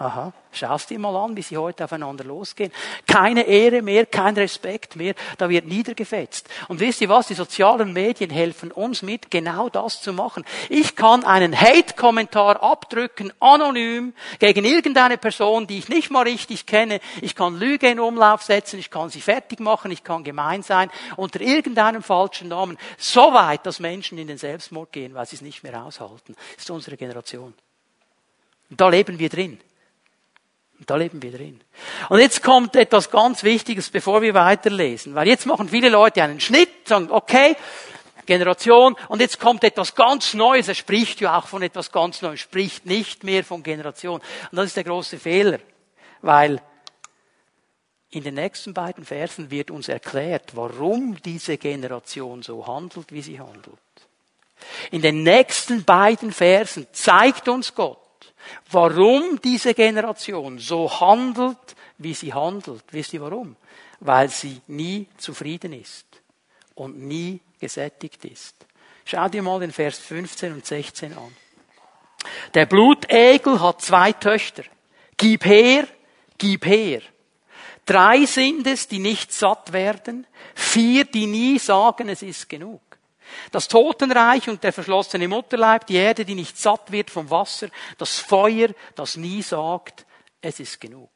Speaker 1: Aha, schaust dir mal an, wie sie heute aufeinander losgehen. Keine Ehre mehr, kein Respekt mehr, da wird niedergefetzt. Und wisst ihr was, die sozialen Medien helfen uns mit, genau das zu machen. Ich kann einen Hate-Kommentar abdrücken, anonym, gegen irgendeine Person, die ich nicht mal richtig kenne. Ich kann Lüge in Umlauf setzen, ich kann sie fertig machen, ich kann gemein sein, unter irgendeinem falschen Namen. So weit, dass Menschen in den Selbstmord gehen, weil sie es nicht mehr aushalten. Das ist unsere Generation. Und da leben wir drin. Und da leben wir drin. Und jetzt kommt etwas ganz Wichtiges, bevor wir weiterlesen. Weil jetzt machen viele Leute einen Schnitt, sagen, okay, Generation, und jetzt kommt etwas ganz Neues. Er spricht ja auch von etwas ganz Neues, spricht nicht mehr von Generation. Und das ist der große Fehler. Weil in den nächsten beiden Versen wird uns erklärt, warum diese Generation so handelt, wie sie handelt. In den nächsten beiden Versen zeigt uns Gott, warum diese Generation so handelt, wie sie handelt. Wisst ihr warum? Weil sie nie zufrieden ist und nie gesättigt ist. Schau dir mal den Vers 15 und 16 an. Der Blutegel hat zwei Töchter. Gib her, gib her. Drei sind es, die nicht satt werden. Vier, die nie sagen, es ist genug. Das Totenreich und der verschlossene Mutterleib, die Erde, die nicht satt wird vom Wasser, das Feuer, das nie sagt, es ist genug.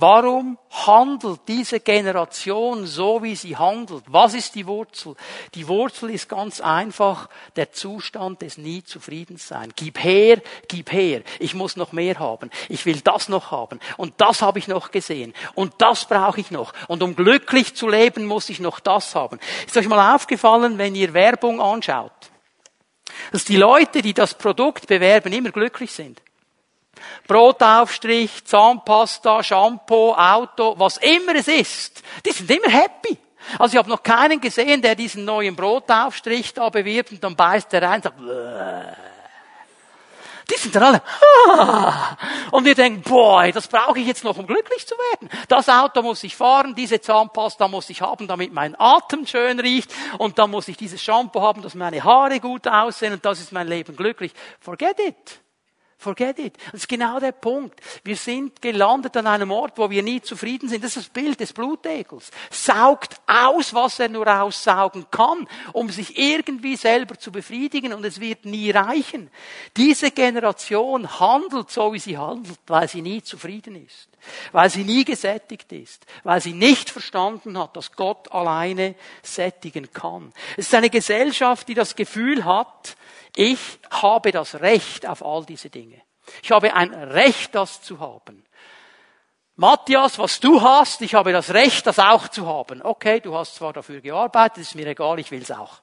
Speaker 1: Warum handelt diese Generation so, wie sie handelt? Was ist die Wurzel? Die Wurzel ist ganz einfach der Zustand des nie Zufriedenssein. Gib her, gib her. Ich muss noch mehr haben. Ich will das noch haben. Und das habe ich noch gesehen. Und das brauche ich noch. Und um glücklich zu leben, muss ich noch das haben. Ist euch mal aufgefallen, wenn ihr Werbung anschaut, dass die Leute, die das Produkt bewerben, immer glücklich sind? Brotaufstrich, Zahnpasta, Shampoo, Auto, was immer es ist, die sind immer happy. Also ich habe noch keinen gesehen, der diesen neuen Brotaufstrich da bewirbt und dann beißt er rein und sagt, Bäh. Die sind dann alle, ah. und wir denken, boah, das brauche ich jetzt noch, um glücklich zu werden. Das Auto muss ich fahren, diese Zahnpasta muss ich haben, damit mein Atem schön riecht, und dann muss ich dieses Shampoo haben, dass meine Haare gut aussehen, und das ist mein Leben glücklich. Forget it. Forget it. Das ist genau der Punkt. Wir sind gelandet an einem Ort, wo wir nie zufrieden sind. Das ist das Bild des Blutegels. Saugt aus, was er nur aussaugen kann, um sich irgendwie selber zu befriedigen und es wird nie reichen. Diese Generation handelt so, wie sie handelt, weil sie nie zufrieden ist. Weil sie nie gesättigt ist. Weil sie nicht verstanden hat, dass Gott alleine sättigen kann. Es ist eine Gesellschaft, die das Gefühl hat, ich habe das Recht auf all diese Dinge. Ich habe ein Recht, das zu haben. Matthias, was du hast, ich habe das Recht, das auch zu haben. Okay, du hast zwar dafür gearbeitet, ist mir egal, ich will es auch.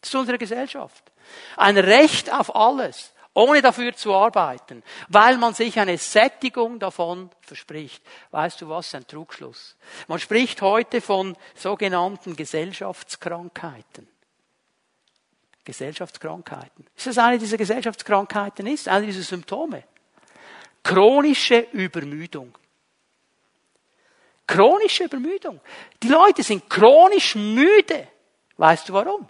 Speaker 1: Das ist unsere Gesellschaft. Ein Recht auf alles, ohne dafür zu arbeiten, weil man sich eine Sättigung davon verspricht. Weißt du was? Ein Trugschluss. Man spricht heute von sogenannten Gesellschaftskrankheiten. Gesellschaftskrankheiten. Ist das eine dieser Gesellschaftskrankheiten ist? Eine dieser Symptome? Chronische Übermüdung. Chronische Übermüdung. Die Leute sind chronisch müde. Weißt du warum?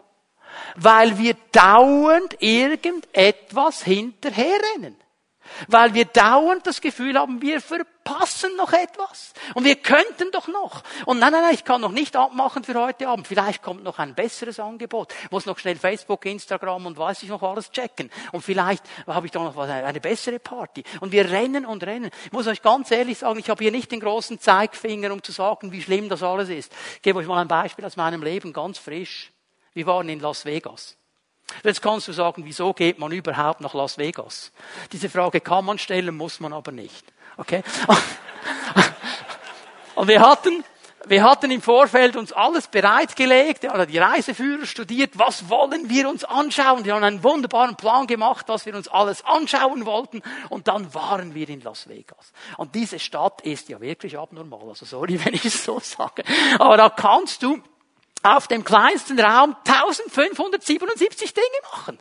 Speaker 1: Weil wir dauernd irgendetwas hinterherrennen. Weil wir dauernd das Gefühl haben, wir verpassen noch etwas. Und wir könnten doch noch. Und nein, nein, nein, ich kann noch nicht abmachen für heute Abend. Vielleicht kommt noch ein besseres Angebot. Muss noch schnell Facebook, Instagram und weiß ich noch alles checken. Und vielleicht habe ich doch noch eine bessere Party. Und wir rennen und rennen. Ich muss euch ganz ehrlich sagen, ich habe hier nicht den großen Zeigfinger, um zu sagen, wie schlimm das alles ist. Ich gebe euch mal ein Beispiel aus meinem Leben, ganz frisch. Wir waren in Las Vegas. Jetzt kannst du sagen, wieso geht man überhaupt nach Las Vegas? Diese Frage kann man stellen, muss man aber nicht. Okay? *laughs* Und wir hatten, wir hatten im Vorfeld uns alles bereitgelegt, die Reiseführer studiert, was wollen wir uns anschauen. Wir haben einen wunderbaren Plan gemacht, was wir uns alles anschauen wollten. Und dann waren wir in Las Vegas. Und diese Stadt ist ja wirklich abnormal. Also sorry, *laughs* wenn ich es so sage. Aber da kannst du auf dem kleinsten Raum 1577 Dinge machen.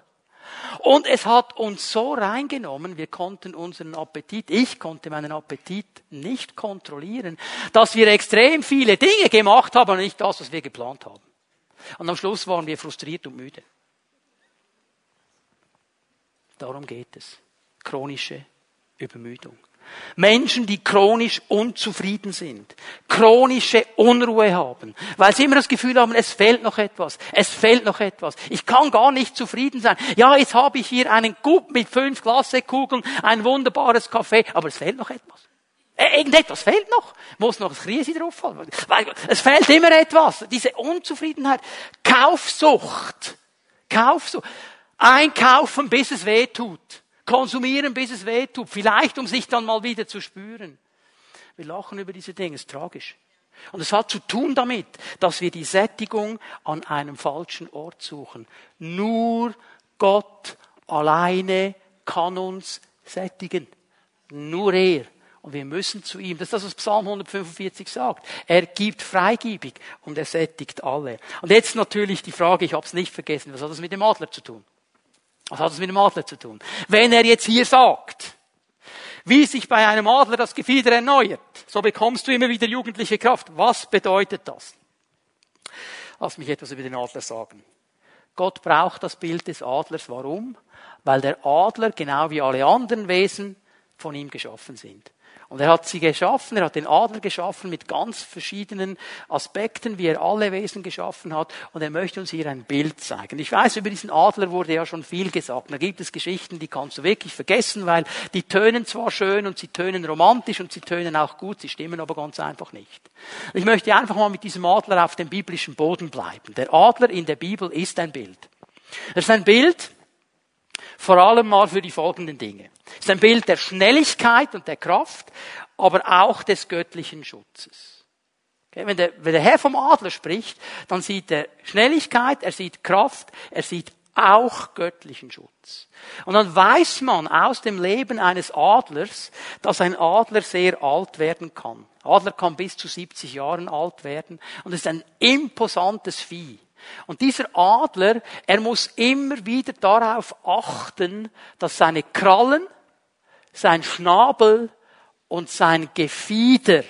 Speaker 1: Und es hat uns so reingenommen, wir konnten unseren Appetit, ich konnte meinen Appetit nicht kontrollieren, dass wir extrem viele Dinge gemacht haben, aber nicht das, was wir geplant haben. Und am Schluss waren wir frustriert und müde. Darum geht es. Chronische Übermüdung. Menschen, die chronisch unzufrieden sind, chronische Unruhe haben, weil sie immer das Gefühl haben, es fehlt noch etwas, es fehlt noch etwas. Ich kann gar nicht zufrieden sein. Ja, jetzt habe ich hier einen Gub mit fünf Glassekugeln, ein wunderbares Kaffee, aber es fehlt noch etwas. Äh, irgendetwas fehlt noch. Muss noch das Krise drauf haben. Es fehlt immer etwas. Diese Unzufriedenheit. Kaufsucht. Kaufsucht. Einkaufen, bis es weh tut. Konsumieren, bis es weh tut. Vielleicht, um sich dann mal wieder zu spüren. Wir lachen über diese Dinge. Es ist tragisch. Und es hat zu tun damit, dass wir die Sättigung an einem falschen Ort suchen. Nur Gott alleine kann uns sättigen. Nur er. Und wir müssen zu ihm. Das ist das, was Psalm 145 sagt. Er gibt freigiebig und er sättigt alle. Und jetzt natürlich die Frage, ich habe es nicht vergessen, was hat das mit dem Adler zu tun? Was hat das mit dem Adler zu tun? Wenn er jetzt hier sagt, wie sich bei einem Adler das Gefieder erneuert, so bekommst du immer wieder jugendliche Kraft. Was bedeutet das? Lass mich etwas über den Adler sagen. Gott braucht das Bild des Adlers. Warum? Weil der Adler, genau wie alle anderen Wesen, von ihm geschaffen sind. Und er hat sie geschaffen, er hat den Adler geschaffen mit ganz verschiedenen Aspekten, wie er alle Wesen geschaffen hat. Und er möchte uns hier ein Bild zeigen. Ich weiß, über diesen Adler wurde ja schon viel gesagt. Da gibt es Geschichten, die kannst du wirklich vergessen, weil die tönen zwar schön und sie tönen romantisch und sie tönen auch gut, sie stimmen aber ganz einfach nicht. Ich möchte einfach mal mit diesem Adler auf dem biblischen Boden bleiben. Der Adler in der Bibel ist ein Bild. Das ist ein Bild, vor allem mal für die folgenden Dinge. Es ist ein Bild der Schnelligkeit und der Kraft, aber auch des göttlichen Schutzes. Okay, wenn, der, wenn der Herr vom Adler spricht, dann sieht er Schnelligkeit, er sieht Kraft, er sieht auch göttlichen Schutz. Und dann weiß man aus dem Leben eines Adlers, dass ein Adler sehr alt werden kann. Adler kann bis zu 70 Jahren alt werden und ist ein imposantes Vieh. Und dieser Adler, er muss immer wieder darauf achten, dass seine Krallen, sein Schnabel und sein Gefieder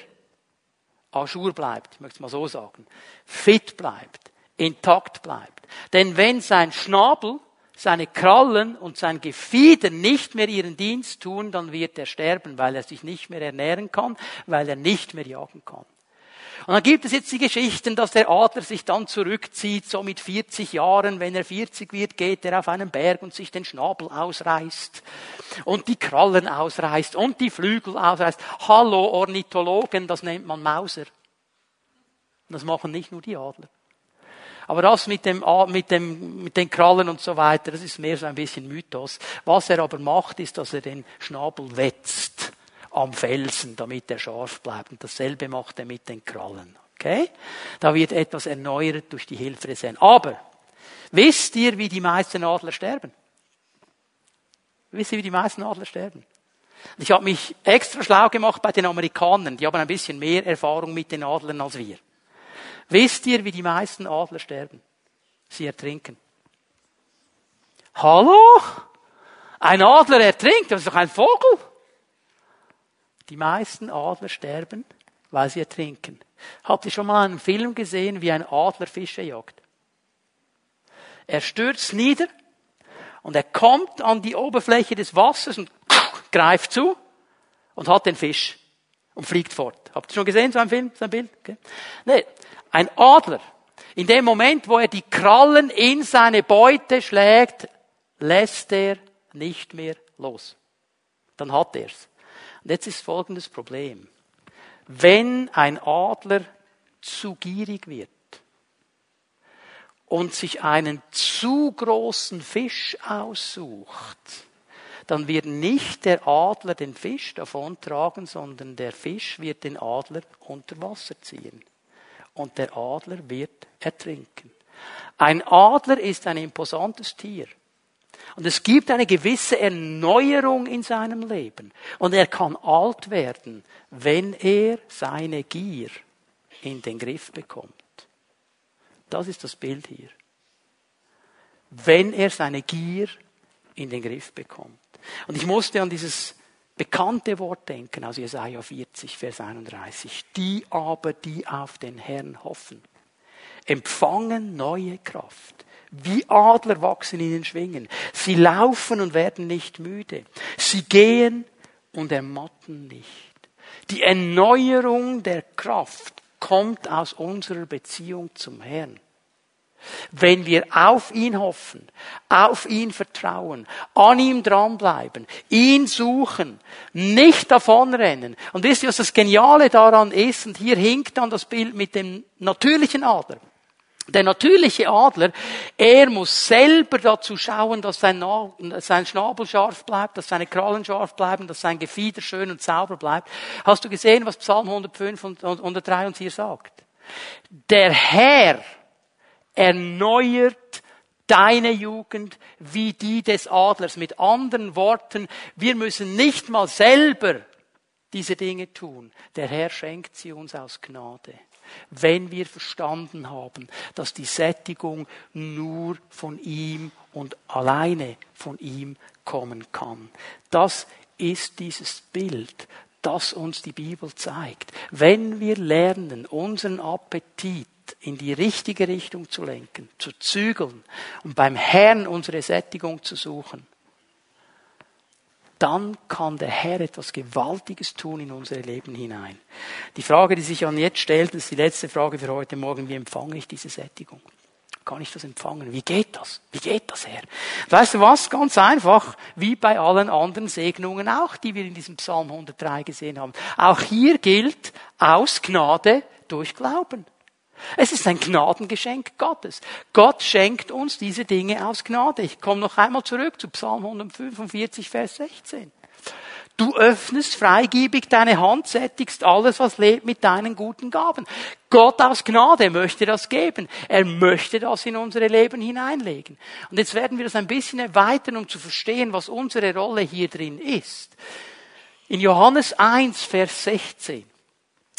Speaker 1: ajour bleibt, ich möchte es mal so sagen, fit bleibt, intakt bleibt. Denn wenn sein Schnabel, seine Krallen und sein Gefieder nicht mehr ihren Dienst tun, dann wird er sterben, weil er sich nicht mehr ernähren kann, weil er nicht mehr jagen kann. Und dann gibt es jetzt die Geschichten, dass der Adler sich dann zurückzieht, so mit 40 Jahren. Wenn er 40 wird, geht er auf einen Berg und sich den Schnabel ausreißt und die Krallen ausreißt und die Flügel ausreißt. Hallo Ornithologen, das nennt man Mauser. Das machen nicht nur die Adler. Aber das mit dem, mit dem, mit den Krallen und so weiter, das ist mehr so ein bisschen Mythos. Was er aber macht, ist, dass er den Schnabel wetzt am Felsen, damit er scharf bleibt. Und dasselbe macht er mit den Krallen. Okay? Da wird etwas erneuert durch die Hilfe des Herrn. Aber, wisst ihr, wie die meisten Adler sterben? Wisst ihr, wie die meisten Adler sterben? Ich habe mich extra schlau gemacht bei den Amerikanern. Die haben ein bisschen mehr Erfahrung mit den Adlern als wir. Wisst ihr, wie die meisten Adler sterben? Sie ertrinken. Hallo? Ein Adler ertrinkt, das ist doch ein Vogel. Die meisten Adler sterben, weil sie ertrinken. Habt ihr schon mal einen Film gesehen, wie ein Adler Fische jagt? Er stürzt nieder und er kommt an die Oberfläche des Wassers und greift zu und hat den Fisch und fliegt fort. Habt ihr schon gesehen, so ein Film, so ein Bild? Okay. Nee, ein Adler, in dem Moment, wo er die Krallen in seine Beute schlägt, lässt er nicht mehr los. Dann hat er's. Und jetzt ist folgendes Problem. Wenn ein Adler zu gierig wird und sich einen zu großen Fisch aussucht, dann wird nicht der Adler den Fisch davontragen, sondern der Fisch wird den Adler unter Wasser ziehen. Und der Adler wird ertrinken. Ein Adler ist ein imposantes Tier. Und es gibt eine gewisse Erneuerung in seinem Leben. Und er kann alt werden, wenn er seine Gier in den Griff bekommt. Das ist das Bild hier. Wenn er seine Gier in den Griff bekommt. Und ich musste an dieses bekannte Wort denken aus Jesaja 40, Vers 31. Die aber, die auf den Herrn hoffen, empfangen neue Kraft. Wie Adler wachsen in den Schwingen. Sie laufen und werden nicht müde. Sie gehen und ermatten nicht. Die Erneuerung der Kraft kommt aus unserer Beziehung zum Herrn. Wenn wir auf ihn hoffen, auf ihn vertrauen, an ihm dranbleiben, ihn suchen, nicht davonrennen. Und wisst ihr, was das Geniale daran ist? Und hier hinkt dann das Bild mit dem natürlichen Adler. Der natürliche Adler, er muss selber dazu schauen, dass sein, sein Schnabel scharf bleibt, dass seine Krallen scharf bleiben, dass sein Gefieder schön und sauber bleibt. Hast du gesehen, was Psalm 105 und 103 uns hier sagt? Der Herr erneuert deine Jugend wie die des Adlers. Mit anderen Worten, wir müssen nicht mal selber diese Dinge tun. Der Herr schenkt sie uns aus Gnade wenn wir verstanden haben, dass die Sättigung nur von ihm und alleine von ihm kommen kann. Das ist dieses Bild, das uns die Bibel zeigt. Wenn wir lernen, unseren Appetit in die richtige Richtung zu lenken, zu zügeln und beim Herrn unsere Sättigung zu suchen, dann kann der Herr etwas Gewaltiges tun in unsere Leben hinein. Die Frage, die sich an jetzt stellt, ist die letzte Frage für heute Morgen. Wie empfange ich diese Sättigung? Kann ich das empfangen? Wie geht das? Wie geht das, Herr? Weißt du was? Ganz einfach, wie bei allen anderen Segnungen auch, die wir in diesem Psalm 103 gesehen haben. Auch hier gilt aus Gnade durch Glauben. Es ist ein Gnadengeschenk Gottes. Gott schenkt uns diese Dinge aus Gnade. Ich komme noch einmal zurück zu Psalm 145, Vers 16. Du öffnest freigebig deine Hand, sättigst alles, was lebt, mit deinen guten Gaben. Gott aus Gnade möchte das geben. Er möchte das in unsere Leben hineinlegen. Und jetzt werden wir das ein bisschen erweitern, um zu verstehen, was unsere Rolle hier drin ist. In Johannes 1, Vers 16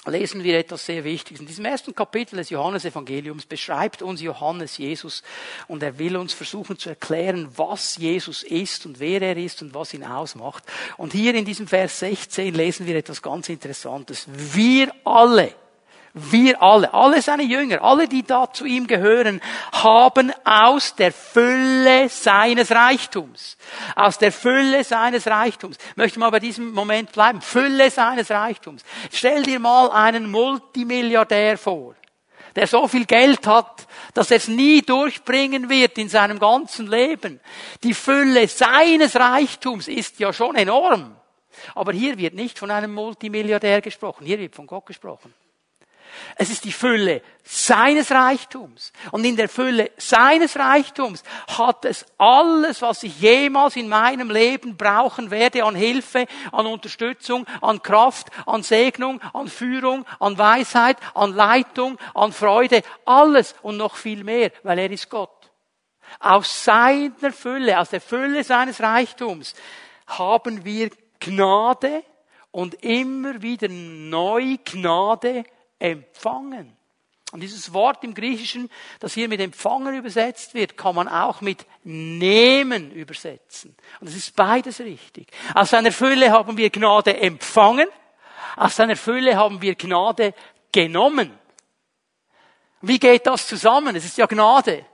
Speaker 1: lesen wir etwas sehr Wichtiges. In diesem ersten Kapitel des Johannesevangeliums beschreibt uns Johannes Jesus und er will uns versuchen zu erklären, was Jesus ist und wer er ist und was ihn ausmacht. Und hier in diesem Vers 16 lesen wir etwas ganz Interessantes. Wir alle wir alle, alle seine Jünger, alle, die da zu ihm gehören, haben aus der Fülle seines Reichtums, aus der Fülle seines Reichtums, ich möchte mal bei diesem Moment bleiben, Fülle seines Reichtums. Stell dir mal einen Multimilliardär vor, der so viel Geld hat, dass er es nie durchbringen wird in seinem ganzen Leben. Die Fülle seines Reichtums ist ja schon enorm. Aber hier wird nicht von einem Multimilliardär gesprochen, hier wird von Gott gesprochen. Es ist die Fülle seines Reichtums. Und in der Fülle seines Reichtums hat es alles, was ich jemals in meinem Leben brauchen werde an Hilfe, an Unterstützung, an Kraft, an Segnung, an Führung, an Weisheit, an Leitung, an Freude. Alles und noch viel mehr, weil er ist Gott. Aus seiner Fülle, aus der Fülle seines Reichtums haben wir Gnade und immer wieder neu Gnade empfangen. Und dieses Wort im Griechischen, das hier mit empfangen übersetzt wird, kann man auch mit nehmen übersetzen. Und es ist beides richtig. Aus seiner Fülle haben wir Gnade empfangen, aus seiner Fülle haben wir Gnade genommen. Wie geht das zusammen? Es ist ja Gnade.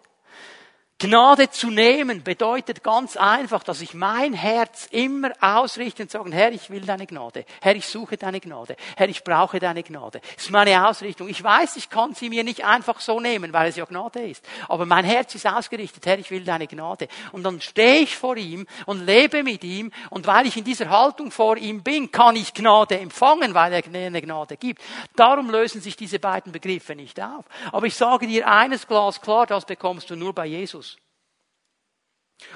Speaker 1: Gnade zu nehmen bedeutet ganz einfach, dass ich mein Herz immer ausrichte und sage, Herr, ich will deine Gnade. Herr, ich suche deine Gnade. Herr, ich brauche deine Gnade. Das ist meine Ausrichtung. Ich weiß, ich kann sie mir nicht einfach so nehmen, weil es ja Gnade ist. Aber mein Herz ist ausgerichtet. Herr, ich will deine Gnade. Und dann stehe ich vor ihm und lebe mit ihm. Und weil ich in dieser Haltung vor ihm bin, kann ich Gnade empfangen, weil er eine Gnade gibt. Darum lösen sich diese beiden Begriffe nicht auf. Aber ich sage dir eines glasklar, das bekommst du nur bei Jesus.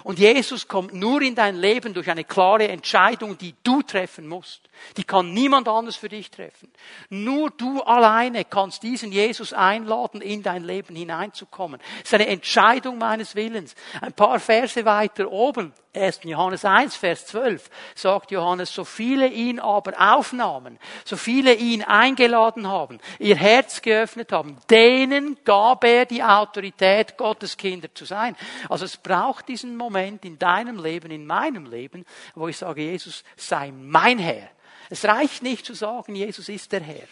Speaker 1: Und Jesus kommt nur in dein Leben durch eine klare Entscheidung, die du treffen musst. Die kann niemand anders für dich treffen. Nur du alleine kannst diesen Jesus einladen, in dein Leben hineinzukommen. Es ist eine Entscheidung meines Willens. Ein paar Verse weiter oben, 1. Johannes 1, Vers 12, sagt Johannes, so viele ihn aber aufnahmen, so viele ihn eingeladen haben, ihr Herz geöffnet haben, denen gab er die Autorität, Gottes Kinder zu sein. Also es braucht diesen Moment in deinem Leben, in meinem Leben, wo ich sage, Jesus sei mein Herr. Es reicht nicht zu sagen, Jesus ist der Herr.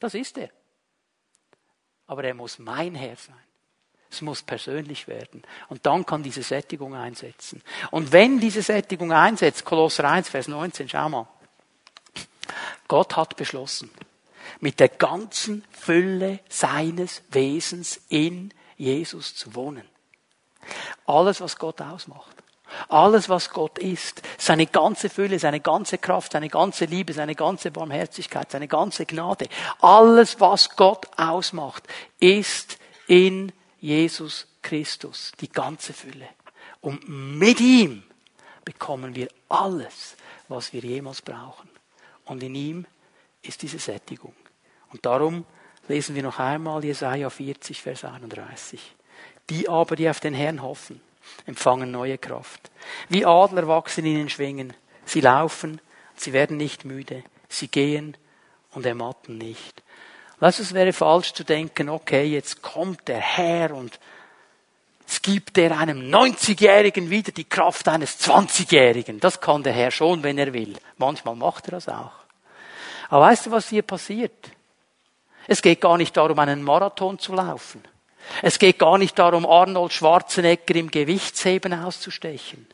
Speaker 1: Das ist er. Aber er muss mein Herr sein. Es muss persönlich werden. Und dann kann diese Sättigung einsetzen. Und wenn diese Sättigung einsetzt, Kolosser 1, Vers 19, schau mal. Gott hat beschlossen, mit der ganzen Fülle seines Wesens in Jesus zu wohnen. Alles, was Gott ausmacht. Alles, was Gott ist, seine ganze Fülle, seine ganze Kraft, seine ganze Liebe, seine ganze Barmherzigkeit, seine ganze Gnade, alles, was Gott ausmacht, ist in Jesus Christus, die ganze Fülle. Und mit ihm bekommen wir alles, was wir jemals brauchen. Und in ihm ist diese Sättigung. Und darum lesen wir noch einmal Jesaja 40, Vers 31. Die aber, die auf den Herrn hoffen, empfangen neue Kraft. Wie Adler wachsen in den Schwingen. Sie laufen, sie werden nicht müde. Sie gehen und ermatten nicht. Lass es wäre falsch zu denken, okay, jetzt kommt der Herr und es gibt er einem 90-Jährigen wieder die Kraft eines 20-Jährigen. Das kann der Herr schon, wenn er will. Manchmal macht er das auch. Aber weißt du, was hier passiert? Es geht gar nicht darum, einen Marathon zu laufen. Es geht gar nicht darum, Arnold Schwarzenegger im Gewichtsheben auszustechen.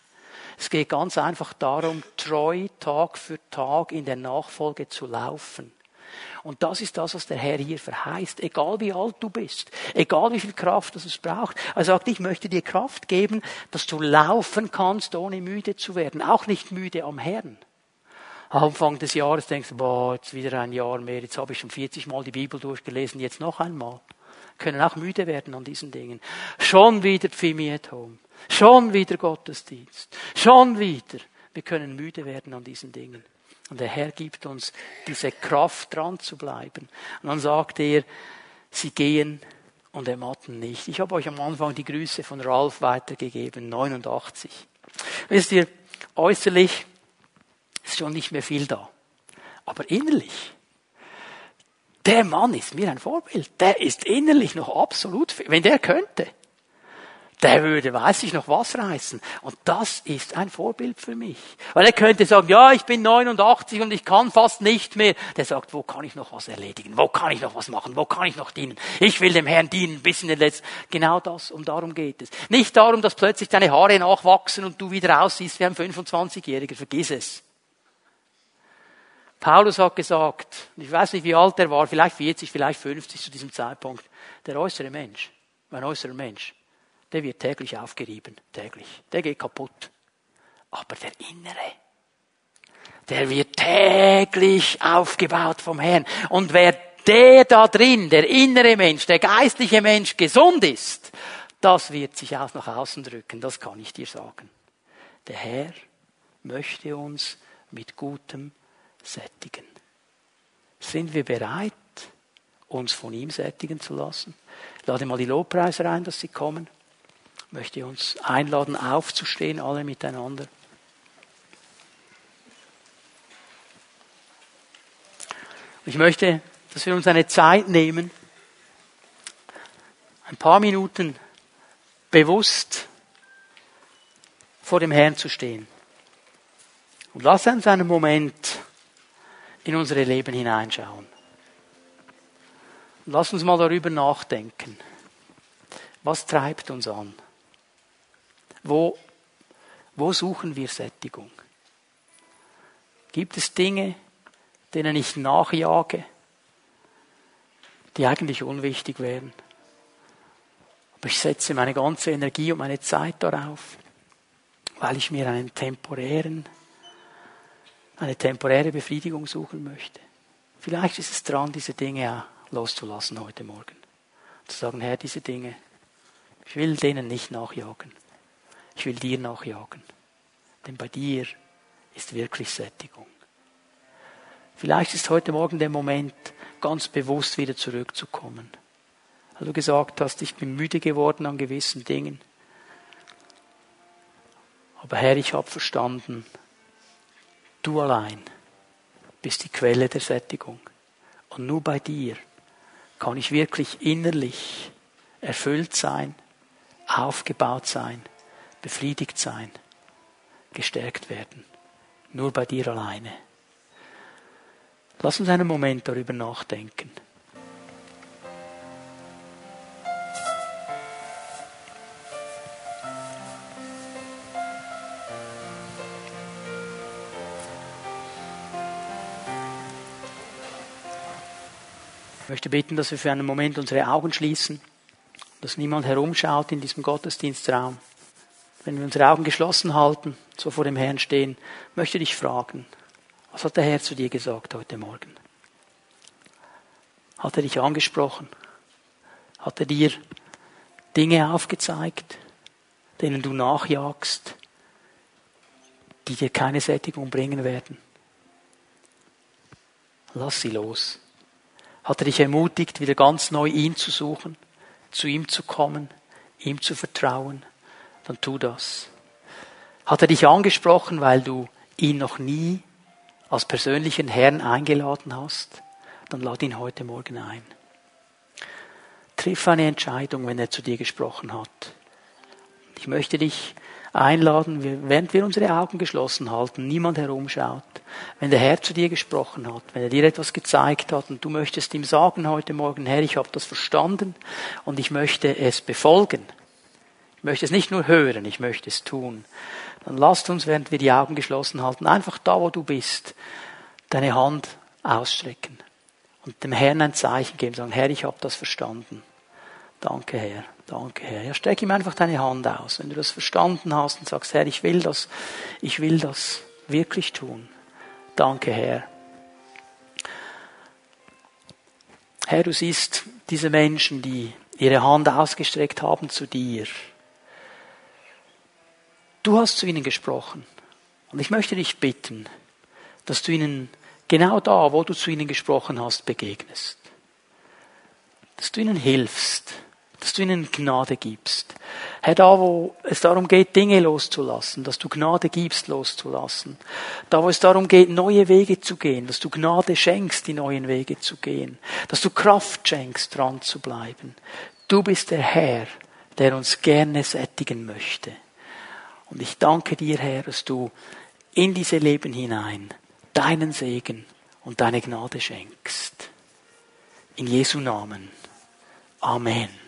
Speaker 1: Es geht ganz einfach darum, treu Tag für Tag in der Nachfolge zu laufen. Und das ist das, was der Herr hier verheißt. Egal wie alt du bist, egal wie viel Kraft das es braucht. Er sagt, ich möchte dir Kraft geben, dass du laufen kannst, ohne müde zu werden. Auch nicht müde am Herrn. Anfang des Jahres denkst du, boah, jetzt wieder ein Jahr mehr, jetzt habe ich schon 40 Mal die Bibel durchgelesen, jetzt noch einmal können auch müde werden an diesen Dingen. Schon wieder Pfimi at Home. Schon wieder Gottesdienst. Schon wieder. Wir können müde werden an diesen Dingen. Und der Herr gibt uns diese Kraft, dran zu bleiben. Und dann sagt er, sie gehen und ermatten nicht. Ich habe euch am Anfang die Grüße von Ralf weitergegeben, 89. Wisst ihr, äußerlich ist schon nicht mehr viel da. Aber innerlich der Mann ist mir ein Vorbild. Der ist innerlich noch absolut, wenn der könnte, der würde, weiß ich noch was reißen. Und das ist ein Vorbild für mich. Weil er könnte sagen, ja, ich bin 89 und ich kann fast nicht mehr. Der sagt, wo kann ich noch was erledigen? Wo kann ich noch was machen? Wo kann ich noch dienen? Ich will dem Herrn dienen bis in den letzten. Genau das, um darum geht es. Nicht darum, dass plötzlich deine Haare nachwachsen und du wieder aussiehst wie ein 25-Jähriger. Vergiss es. Paulus hat gesagt, ich weiß nicht, wie alt er war, vielleicht 40, vielleicht 50 zu diesem Zeitpunkt, der äußere Mensch, mein äußerer Mensch, der wird täglich aufgerieben, täglich. Der geht kaputt. Aber der innere, der wird täglich aufgebaut vom Herrn. Und wer der da drin, der innere Mensch, der geistliche Mensch gesund ist, das wird sich auch nach außen drücken, das kann ich dir sagen. Der Herr möchte uns mit gutem sättigen. Sind wir bereit, uns von ihm sättigen zu lassen? Ich lade mal die Lobpreise rein, dass sie kommen. Ich möchte uns einladen, aufzustehen, alle miteinander. Ich möchte, dass wir uns eine Zeit nehmen, ein paar Minuten bewusst vor dem Herrn zu stehen. Und lass uns einen Moment in unsere Leben hineinschauen. Lass uns mal darüber nachdenken. Was treibt uns an? Wo, wo suchen wir Sättigung? Gibt es Dinge, denen ich nachjage, die eigentlich unwichtig wären? Aber ich setze meine ganze Energie und meine Zeit darauf, weil ich mir einen temporären eine temporäre Befriedigung suchen möchte. Vielleicht ist es dran, diese Dinge loszulassen heute Morgen. Zu sagen, Herr, diese Dinge, ich will denen nicht nachjagen. Ich will dir nachjagen. Denn bei dir ist wirklich Sättigung. Vielleicht ist heute Morgen der Moment, ganz bewusst wieder zurückzukommen. Weil du gesagt hast, ich bin müde geworden an gewissen Dingen. Aber Herr, ich habe verstanden, Du allein bist die Quelle der Sättigung. Und nur bei dir kann ich wirklich innerlich erfüllt sein, aufgebaut sein, befriedigt sein, gestärkt werden. Nur bei dir alleine. Lass uns einen Moment darüber nachdenken. Ich möchte bitten, dass wir für einen Moment unsere Augen schließen, dass niemand herumschaut in diesem Gottesdienstraum. Wenn wir unsere Augen geschlossen halten, so vor dem Herrn stehen, möchte ich dich fragen, was hat der Herr zu dir gesagt heute Morgen? Hat er dich angesprochen? Hat er dir Dinge aufgezeigt, denen du nachjagst, die dir keine Sättigung bringen werden? Lass sie los. Hat er dich ermutigt, wieder ganz neu ihn zu suchen, zu ihm zu kommen, ihm zu vertrauen? Dann tu das. Hat er dich angesprochen, weil du ihn noch nie als persönlichen Herrn eingeladen hast? Dann lad ihn heute Morgen ein. Triff eine Entscheidung, wenn er zu dir gesprochen hat. Ich möchte dich einladen, während wir unsere Augen geschlossen halten, niemand herumschaut, wenn der Herr zu dir gesprochen hat, wenn er dir etwas gezeigt hat und du möchtest ihm sagen heute Morgen, Herr, ich habe das verstanden und ich möchte es befolgen. Ich möchte es nicht nur hören, ich möchte es tun. Dann lasst uns, während wir die Augen geschlossen halten, einfach da, wo du bist, deine Hand ausstrecken und dem Herrn ein Zeichen geben, sagen, Herr, ich habe das verstanden. Danke, Herr. Danke, Herr. Ja, streck ihm einfach deine Hand aus. Wenn du das verstanden hast und sagst, Herr, ich will das, ich will das wirklich tun. Danke, Herr. Herr, du siehst diese Menschen, die ihre Hand ausgestreckt haben zu dir. Du hast zu ihnen gesprochen. Und ich möchte dich bitten, dass du ihnen genau da, wo du zu ihnen gesprochen hast, begegnest. Dass du ihnen hilfst dass du ihnen Gnade gibst. Herr, da wo es darum geht, Dinge loszulassen, dass du Gnade gibst, loszulassen. Da wo es darum geht, neue Wege zu gehen, dass du Gnade schenkst, die neuen Wege zu gehen. Dass du Kraft schenkst, dran zu bleiben. Du bist der Herr, der uns gerne sättigen möchte. Und ich danke dir, Herr, dass du in diese Leben hinein deinen Segen und deine Gnade schenkst. In Jesu Namen. Amen.